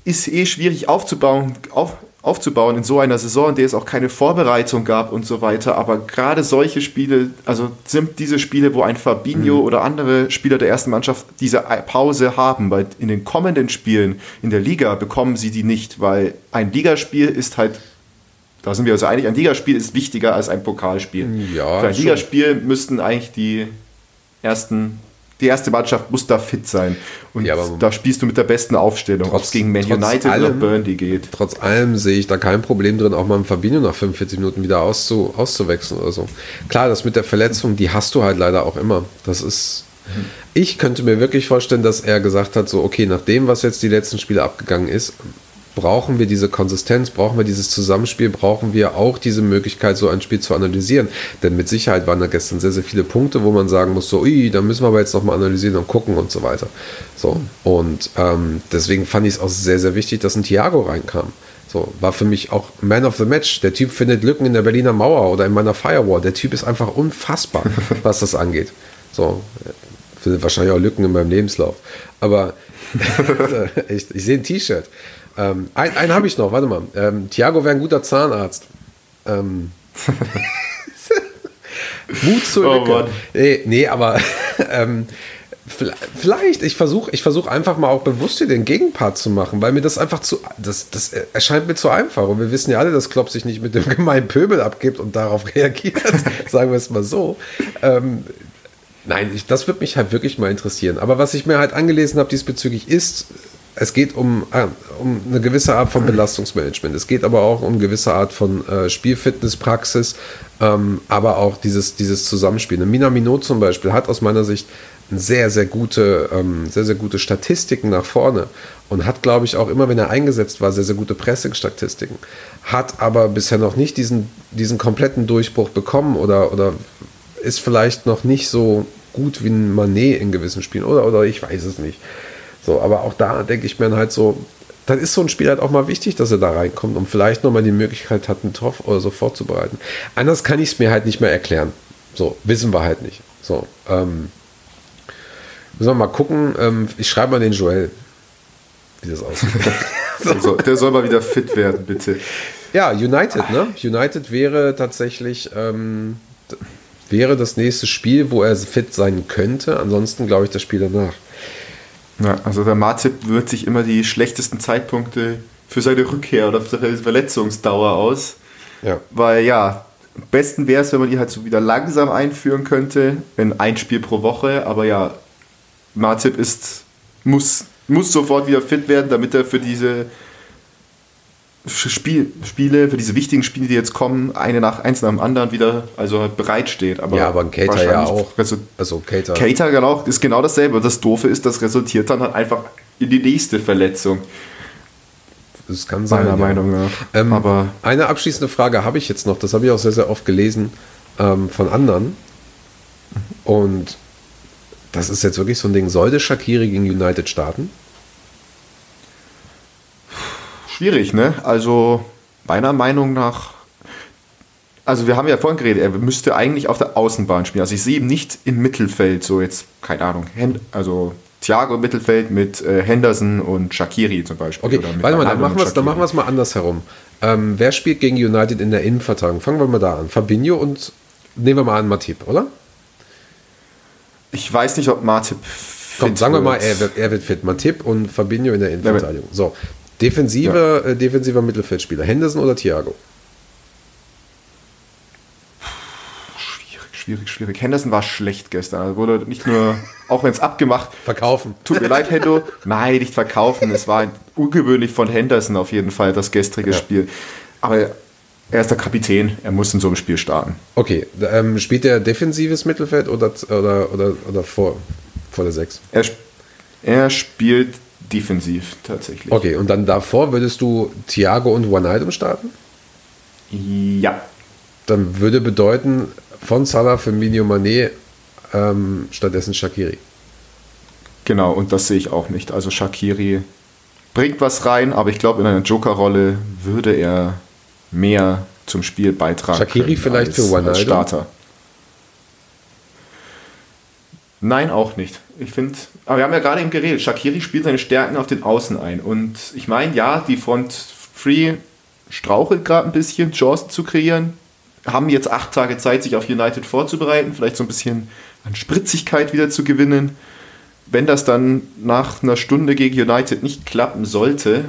ist eh schwierig aufzubauen, auf, aufzubauen in so einer Saison, in der es auch keine Vorbereitung gab und so weiter. Aber gerade solche Spiele, also sind diese Spiele, wo ein Fabinho mhm. oder andere Spieler der ersten Mannschaft diese Pause haben, weil in den kommenden Spielen in der Liga bekommen sie die nicht, weil ein Ligaspiel ist halt da sind wir also einig, ein Ligaspiel ist wichtiger als ein Pokalspiel. Ja, Für ein schon. Ligaspiel müssten eigentlich die ersten, die erste Mannschaft muss da fit sein. Und ja, da spielst du mit der besten Aufstellung, ob es gegen Man United allem, oder Burnley geht. Trotz allem sehe ich da kein Problem drin, auch mal ein Fabinho nach 45 Minuten wieder auszu, auszuwechseln oder so. Klar, das mit der Verletzung, die hast du halt leider auch immer. Das ist. Mhm. Ich könnte mir wirklich vorstellen, dass er gesagt hat, so, okay, nach dem, was jetzt die letzten Spiele abgegangen ist, brauchen wir diese Konsistenz, brauchen wir dieses Zusammenspiel, brauchen wir auch diese Möglichkeit, so ein Spiel zu analysieren. Denn mit Sicherheit waren da gestern sehr, sehr viele Punkte, wo man sagen muss, so, ui, da müssen wir aber jetzt nochmal analysieren und gucken und so weiter. So, und ähm, deswegen fand ich es auch sehr, sehr wichtig, dass ein Thiago reinkam. So, war für mich auch Man of the Match. Der Typ findet Lücken in der Berliner Mauer oder in meiner Firewall. Der Typ ist einfach unfassbar, <laughs> was das angeht. So, findet wahrscheinlich auch Lücken in meinem Lebenslauf. Aber <laughs> ich, ich sehe ein T-Shirt. Ähm, ein, einen habe ich noch, warte mal. Ähm, Thiago wäre ein guter Zahnarzt. Ähm. <laughs> Mut zur oh, Lücke. Nee, nee, aber <laughs> ähm, vielleicht, ich versuche ich versuch einfach mal auch bewusst hier den Gegenpart zu machen, weil mir das einfach zu, das, das erscheint mir zu einfach. Und wir wissen ja alle, dass Klopp sich nicht mit dem gemeinen Pöbel abgibt und darauf <laughs> reagiert, sagen wir es mal so. Ähm, nein, ich, das würde mich halt wirklich mal interessieren. Aber was ich mir halt angelesen habe diesbezüglich ist, es geht um, äh, um eine gewisse Art von Belastungsmanagement. Es geht aber auch um eine gewisse Art von äh, Spielfitnesspraxis, ähm, aber auch dieses, dieses Zusammenspiel. Mina Minot zum Beispiel hat aus meiner Sicht sehr, sehr gute, ähm, sehr, sehr gute Statistiken nach vorne und hat, glaube ich, auch immer, wenn er eingesetzt war, sehr, sehr gute Pressing-Statistiken. Hat aber bisher noch nicht diesen, diesen kompletten Durchbruch bekommen oder, oder ist vielleicht noch nicht so gut wie ein Manet in gewissen Spielen oder, oder ich weiß es nicht. So, aber auch da denke ich mir halt so, dann ist so ein Spiel halt auch mal wichtig, dass er da reinkommt und vielleicht nochmal die Möglichkeit hat, einen Tor oder so vorzubereiten. Anders kann ich es mir halt nicht mehr erklären. So, wissen wir halt nicht. So, ähm, müssen wir mal gucken. Ähm, ich schreibe mal den Joel, wie das aussieht. <laughs> so. der soll mal wieder fit werden, bitte. Ja, United, ne? United wäre tatsächlich, ähm, wäre das nächste Spiel, wo er fit sein könnte. Ansonsten glaube ich das Spiel danach. Ja, also der Marzip wird sich immer die schlechtesten Zeitpunkte für seine Rückkehr oder für seine Verletzungsdauer aus. Ja. Weil ja, am besten wäre es, wenn man die halt so wieder langsam einführen könnte, in ein Spiel pro Woche. Aber ja, Marzip ist, muss, muss sofort wieder fit werden, damit er für diese Spiel, Spiele, für diese wichtigen Spiele, die jetzt kommen, eine nach eins nach dem anderen wieder also halt bereitsteht. Aber ja, aber ein Cater ja auch. Also Cater. Cater genau, ist genau dasselbe. Das Doofe ist, das resultiert dann halt einfach in die nächste Verletzung. Das kann sein. Meiner ja. Meinung nach. Ähm, aber eine abschließende Frage habe ich jetzt noch, das habe ich auch sehr, sehr oft gelesen ähm, von anderen. Und das ist jetzt wirklich so ein Ding. Sollte Shakiri gegen United starten? Schwierig, ne? Also meiner Meinung nach, also wir haben ja vorhin geredet, er müsste eigentlich auf der Außenbahn spielen. Also ich sehe ihn nicht im Mittelfeld, so jetzt, keine Ahnung, also Thiago im Mittelfeld mit äh, Henderson und Shakiri zum Beispiel. Okay, warte mal, dann machen, dann machen wir es mal andersherum. Ähm, wer spielt gegen United in der Innenverteidigung? Fangen wir mal da an. Fabinho und nehmen wir mal an Matip, oder? Ich weiß nicht, ob Matip Komm, sagen wir mal, er wird, er wird fit. Matip und Fabinho in der Innenverteidigung. So, Defensive, ja. äh, defensiver Mittelfeldspieler, Henderson oder Thiago? Schwierig, schwierig, schwierig. Henderson war schlecht gestern. Also wurde nicht nur, auch wenn es abgemacht. Verkaufen. Tut mir leid, Hendo. Nein, nicht verkaufen. Es war ungewöhnlich von Henderson auf jeden Fall, das gestrige ja. Spiel. Aber er ist der Kapitän, er muss in so einem Spiel starten. Okay, ähm, spielt er defensives Mittelfeld oder, oder, oder, oder vor, vor der 6? Er, er spielt defensiv tatsächlich. Okay, und dann davor würdest du Thiago und Wijnaldum starten? Ja. Dann würde bedeuten, von Salah für Minio Mané ähm, stattdessen Shakiri. Genau, und das sehe ich auch nicht. Also Shakiri bringt was rein, aber ich glaube, in einer Joker-Rolle würde er mehr zum Spiel beitragen. Shakiri vielleicht für Wijnaldum? Starter. Nein, auch nicht. Ich finde, aber wir haben ja gerade eben geredet, Shakiri spielt seine Stärken auf den Außen ein. Und ich meine, ja, die Front 3 strauchelt gerade ein bisschen, Chancen zu kreieren. Haben jetzt acht Tage Zeit, sich auf United vorzubereiten, vielleicht so ein bisschen an Spritzigkeit wieder zu gewinnen. Wenn das dann nach einer Stunde gegen United nicht klappen sollte,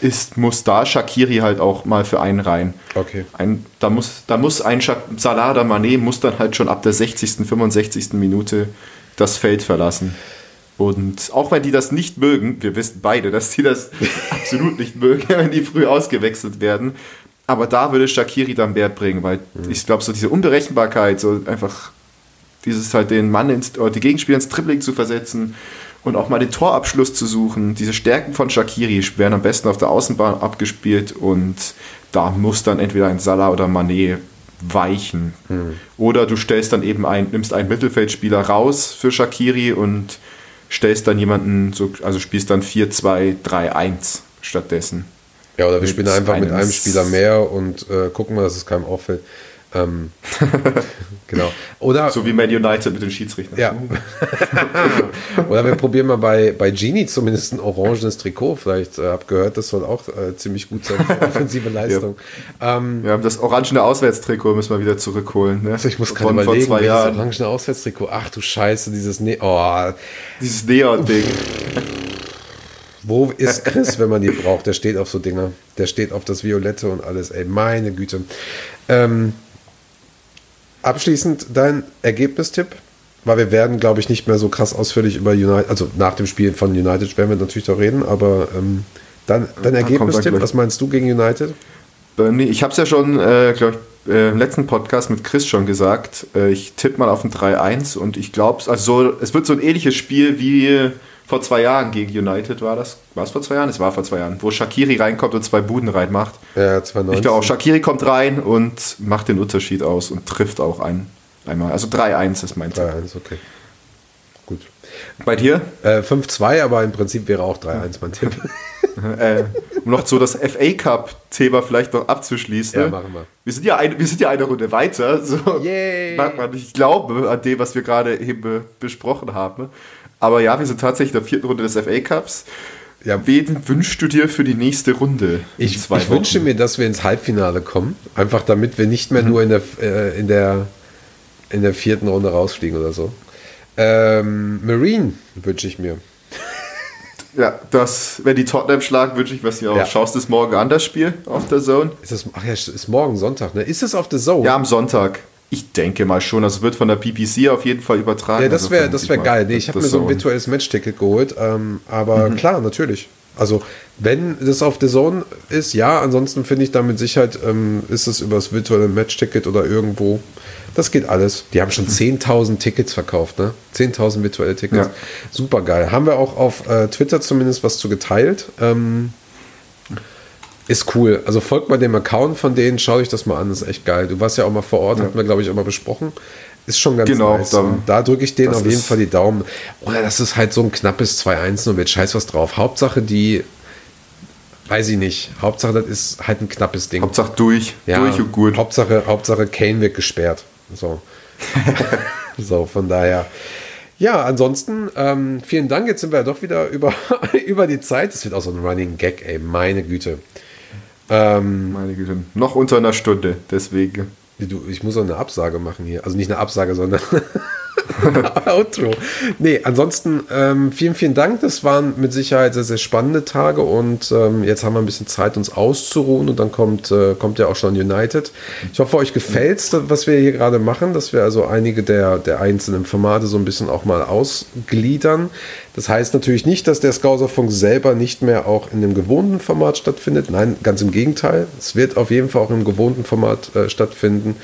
ist, muss da Shakiri halt auch mal für einen rein. Okay. Ein, da, muss, da muss ein Salah oder Mané muss dann halt schon ab der 60., 65. Minute das Feld verlassen. Und auch wenn die das nicht mögen, wir wissen beide, dass die das <laughs> absolut nicht mögen, wenn die früh ausgewechselt werden. Aber da würde Shakiri dann Wert bringen, weil mhm. ich glaube, so diese Unberechenbarkeit, so einfach dieses halt den Mann ins, oder die Gegenspieler ins Tripling zu versetzen und auch mal den Torabschluss zu suchen. Diese Stärken von Shakiri werden am besten auf der Außenbahn abgespielt und da muss dann entweder ein Salah oder Mané weichen. Hm. Oder du stellst dann eben ein, nimmst einen Mittelfeldspieler raus für Shakiri und stellst dann jemanden, so, also spielst dann 4-2-3-1 stattdessen. Ja, oder wir spielen einfach mit einem Spieler mehr und äh, gucken mal, dass es keinem auffällt. Ähm, <laughs> genau. Oder, so wie Man United mit den Schiedsrichtern. Ja. <laughs> Oder wir probieren mal bei, bei Genie zumindest ein orangenes Trikot. Vielleicht äh, habe gehört, das soll auch äh, ziemlich gut sein für <laughs> offensive Leistung. Ja. Ähm, wir haben das orangene Auswärtstrikot müssen wir wieder zurückholen. Ne? Also ich muss gerade überlegen, vor zwei Jahren. das orangene Auswärtstrikot. Ach du Scheiße, dieses ne oh. Dieses Neon-Ding. Wo ist Chris, wenn man die braucht? Der steht auf so Dinger. Der steht auf das Violette und alles. Ey, meine Güte. Ähm, Abschließend dein Ergebnistipp weil wir werden, glaube ich, nicht mehr so krass ausführlich über United, also nach dem Spiel von United werden wir natürlich da reden, aber ähm, dann, dein Ergebnistipp, was meinst du gegen United? Burnley, ich habe es ja schon, äh, glaube ich, äh, im letzten Podcast mit Chris schon gesagt. Äh, ich tippe mal auf ein 3-1 und ich glaube, also so, es wird so ein ähnliches Spiel wie vor zwei Jahren gegen United war das. War es vor zwei Jahren? Es war vor zwei Jahren, wo Shakiri reinkommt und zwei Buden reinmacht. Ja, 2019. Ich glaube auch, Shakiri kommt rein und macht den Unterschied aus und trifft auch ein, einmal. Also 3-1 ist mein Tipp. 3-1, okay. Gut. Bei dir? Äh, 5-2, aber im Prinzip wäre auch 3-1 mein Tipp. <laughs> äh, um noch so das FA Cup-Thema vielleicht noch abzuschließen. Ja, machen wir. Wir sind ja, ein, wir sind ja eine Runde weiter. So. Yay! Mag man nicht glauben an dem, was wir gerade eben besprochen haben. Aber ja, wir sind tatsächlich in der vierten Runde des FA Cups. Ja. Wen wünschst du dir für die nächste Runde? Ich, ich wünsche mir, dass wir ins Halbfinale kommen. Einfach damit wir nicht mehr nur in der, äh, in, der, in der vierten Runde rausfliegen oder so. Ähm, Marine wünsche ich mir. <laughs> Ja, das, wenn die Tottenham schlagen, wünsche ich mir ja auch. Ja. Schaust du es morgen an, das Spiel auf der Zone? Ist das, ach ja, ist morgen Sonntag, ne? Ist es auf The Zone? Ja, am Sonntag. Ich denke mal schon. Das wird von der BBC auf jeden Fall übertragen. Ja, das Also wäre vermute das wär mal, geil. Nee, ich habe mir so ein virtuelles Matchticket geholt. Ähm, aber Mhm. klar, natürlich. Also, wenn das auf The Zone ist, ja. Ansonsten finde ich da mit Sicherheit, ähm, ist es über das virtuelle Matchticket oder irgendwo. Das geht alles. Die haben schon 10.000 Tickets verkauft, ne? 10.000 virtuelle Tickets. Ja. Super geil. Haben wir auch auf äh, Twitter zumindest was zu geteilt. Ähm, ist cool. Also folgt mal dem Account von denen, schau euch das mal an, ist echt geil. Du warst ja auch mal vor Ort, hatten wir, glaube ich, auch mal besprochen. Ist schon ganz Genau, nice. da- Und da drücke ich denen auf jeden Fall die Daumen. Oder das ist halt so ein knappes 2-1 nur mit Scheiß was drauf. Hauptsache die, weiß ich nicht. Hauptsache das ist halt ein knappes Ding. Hauptsache durch. Durch und gut. Hauptsache, Hauptsache Kane wird gesperrt. So. <laughs> so, von daher. Ja, ansonsten, ähm, vielen Dank. Jetzt sind wir ja doch wieder über, <laughs> über die Zeit. Das wird auch so ein Running Gag, ey, meine Güte. Ähm, Meine Güte. Noch unter einer Stunde, deswegen. du, ich muss auch eine Absage machen hier. Also nicht eine Absage, sondern <laughs> Outro. Nee, ansonsten ähm, vielen, vielen Dank. Das waren mit Sicherheit sehr, sehr spannende Tage und ähm, jetzt haben wir ein bisschen Zeit, uns auszuruhen und dann kommt, äh, kommt ja auch schon United. Ich hoffe, euch gefällt was wir hier gerade machen, dass wir also einige der, der einzelnen Formate so ein bisschen auch mal ausgliedern. Das heißt natürlich nicht, dass der Skauserfunk selber nicht mehr auch in dem gewohnten Format stattfindet. Nein, ganz im Gegenteil. Es wird auf jeden Fall auch im gewohnten Format äh, stattfinden.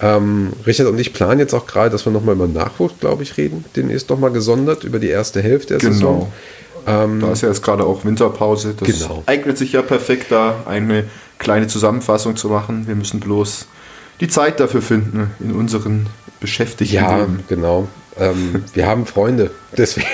Ähm, Richard und ich planen jetzt auch gerade, dass wir nochmal über Nachwuchs, glaube ich, reden. Den ist nochmal gesondert über die erste Hälfte der Saison. Genau. da ist ja jetzt gerade auch Winterpause. Das Genau. eignet sich ja perfekt, da eine kleine Zusammenfassung zu machen. Wir müssen bloß die Zeit dafür finden in unseren beschäftigten Ja, Leben. genau. Ähm, wir haben Freunde, <laughs> deswegen.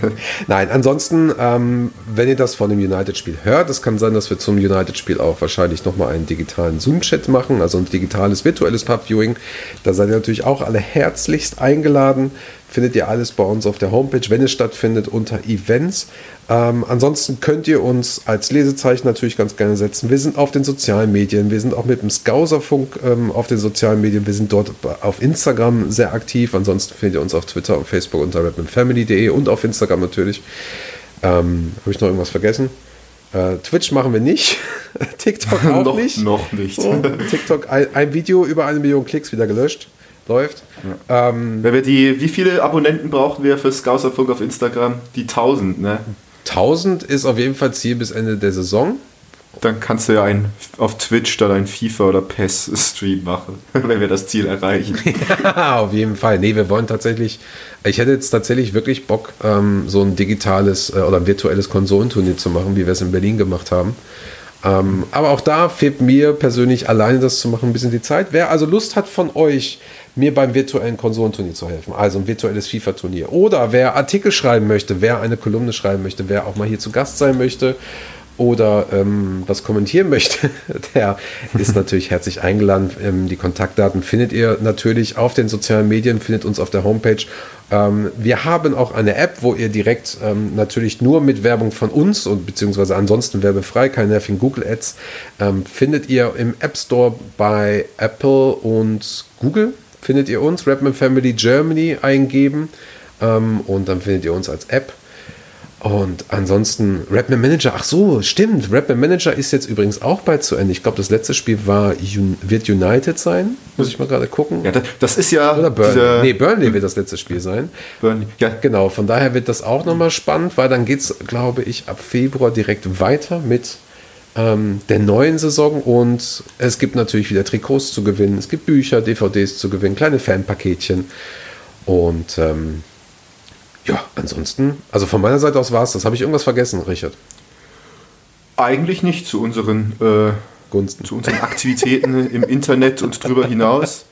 <laughs> Nein, ansonsten, ähm, wenn ihr das von dem United-Spiel hört, es kann sein, dass wir zum United-Spiel auch wahrscheinlich nochmal einen digitalen Zoom-Chat machen, also ein digitales, virtuelles Pub-Viewing. Da seid ihr natürlich auch alle herzlichst eingeladen. Findet ihr alles bei uns auf der Homepage, wenn es stattfindet, unter Events. Ähm, ansonsten könnt ihr uns als Lesezeichen natürlich ganz gerne setzen. Wir sind auf den sozialen Medien, wir sind auch mit dem Skauserfunk ähm, auf den sozialen Medien, wir sind dort auf Instagram sehr aktiv. Ansonsten findet ihr uns auf Twitter und Facebook unter rapmanfamily.de und auf Instagram natürlich. Ähm, Habe ich noch irgendwas vergessen? Äh, Twitch machen wir nicht. <laughs> TikTok <laughs> auch noch, nicht. noch nicht. So, TikTok, ein, ein Video über eine Million Klicks wieder gelöscht. Läuft. Ähm, Wenn wir die, wie viele Abonnenten brauchen wir für Scouserfunk auf Instagram? Die 1000, ne? 1000 ist auf jeden Fall Ziel bis Ende der Saison. Dann kannst du ja ein, auf Twitch dann ein FIFA oder PES-Stream machen, <laughs> wenn wir das Ziel erreichen. <laughs> auf jeden Fall. Nee, wir wollen tatsächlich, ich hätte jetzt tatsächlich wirklich Bock, ähm, so ein digitales äh, oder ein virtuelles Konsolenturnier zu machen, wie wir es in Berlin gemacht haben. Ähm, aber auch da fehlt mir persönlich alleine das zu machen ein bisschen die Zeit. Wer also Lust hat von euch, mir beim virtuellen Konsolenturnier zu helfen, also ein virtuelles FIFA-Turnier, oder wer Artikel schreiben möchte, wer eine Kolumne schreiben möchte, wer auch mal hier zu Gast sein möchte, oder ähm, was kommentieren möchte, <laughs> der ist natürlich herzlich eingeladen. Ähm, die Kontaktdaten findet ihr natürlich auf den sozialen Medien, findet uns auf der Homepage. Ähm, wir haben auch eine App, wo ihr direkt ähm, natürlich nur mit Werbung von uns und beziehungsweise ansonsten werbefrei, keine nervigen Google Ads, ähm, findet ihr im App Store bei Apple und Google. Findet ihr uns, Rapman Family Germany eingeben ähm, und dann findet ihr uns als App. Und ansonsten Rapman Manager, ach so, stimmt. Rapman Manager ist jetzt übrigens auch bald zu Ende. Ich glaube, das letzte Spiel war wird United sein. Muss ich mal gerade gucken. Ja, das, das ist ja. Oder Burnley. Nee, Burnley wird das letzte Spiel sein. Burnley, ja. Genau, von daher wird das auch nochmal spannend, weil dann geht es, glaube ich, ab Februar direkt weiter mit ähm, der neuen Saison und es gibt natürlich wieder Trikots zu gewinnen, es gibt Bücher, DVDs zu gewinnen, kleine Fanpaketchen und ähm, ja, ansonsten, also von meiner Seite aus war es das. Habe ich irgendwas vergessen, Richard? Eigentlich nicht zu unseren äh, Gunsten. Zu unseren Aktivitäten im Internet und darüber hinaus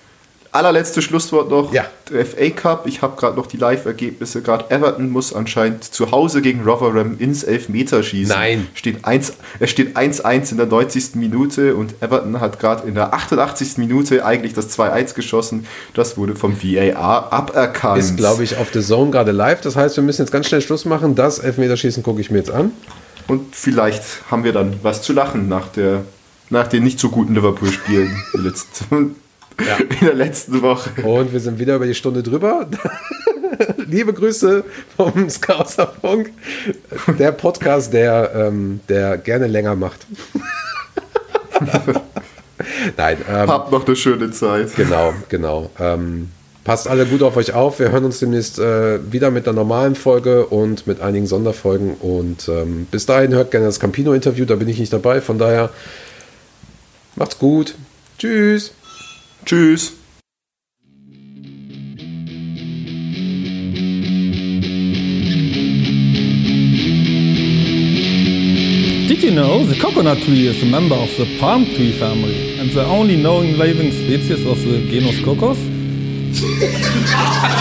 allerletzte Schlusswort noch. Ja. Der FA Cup. Ich habe gerade noch die Live-Ergebnisse. Gerade Everton muss anscheinend zu Hause gegen Rotherham ins Elfmeterschießen. Nein. Steht 1, es steht 1-1 in der 90. Minute und Everton hat gerade in der 88. Minute eigentlich das 2-1 geschossen. Das wurde vom VAR aberkannt. Ist, glaube ich, auf The Zone gerade live. Das heißt, wir müssen jetzt ganz schnell Schluss machen. Das Elfmeterschießen gucke ich mir jetzt an. Und vielleicht haben wir dann was zu lachen nach, der, nach den nicht so guten Liverpool-Spielen. Ja. <laughs> in der letzten Woche. Und wir sind wieder über die Stunde drüber. <laughs> Liebe Grüße vom Scouserfunk, der Podcast, der, ähm, der gerne länger macht. <laughs> Nein. Ähm, Habt noch eine schöne Zeit. Genau, genau. Ähm, passt alle gut auf euch auf. Wir hören uns demnächst äh, wieder mit einer normalen Folge und mit einigen Sonderfolgen. Und ähm, bis dahin hört gerne das Campino-Interview, da bin ich nicht dabei. Von daher macht's gut. Tschüss. Tschüss. Did you know the coconut tree is a member of the palm tree family and the only known living species of the genus Cocos? <laughs>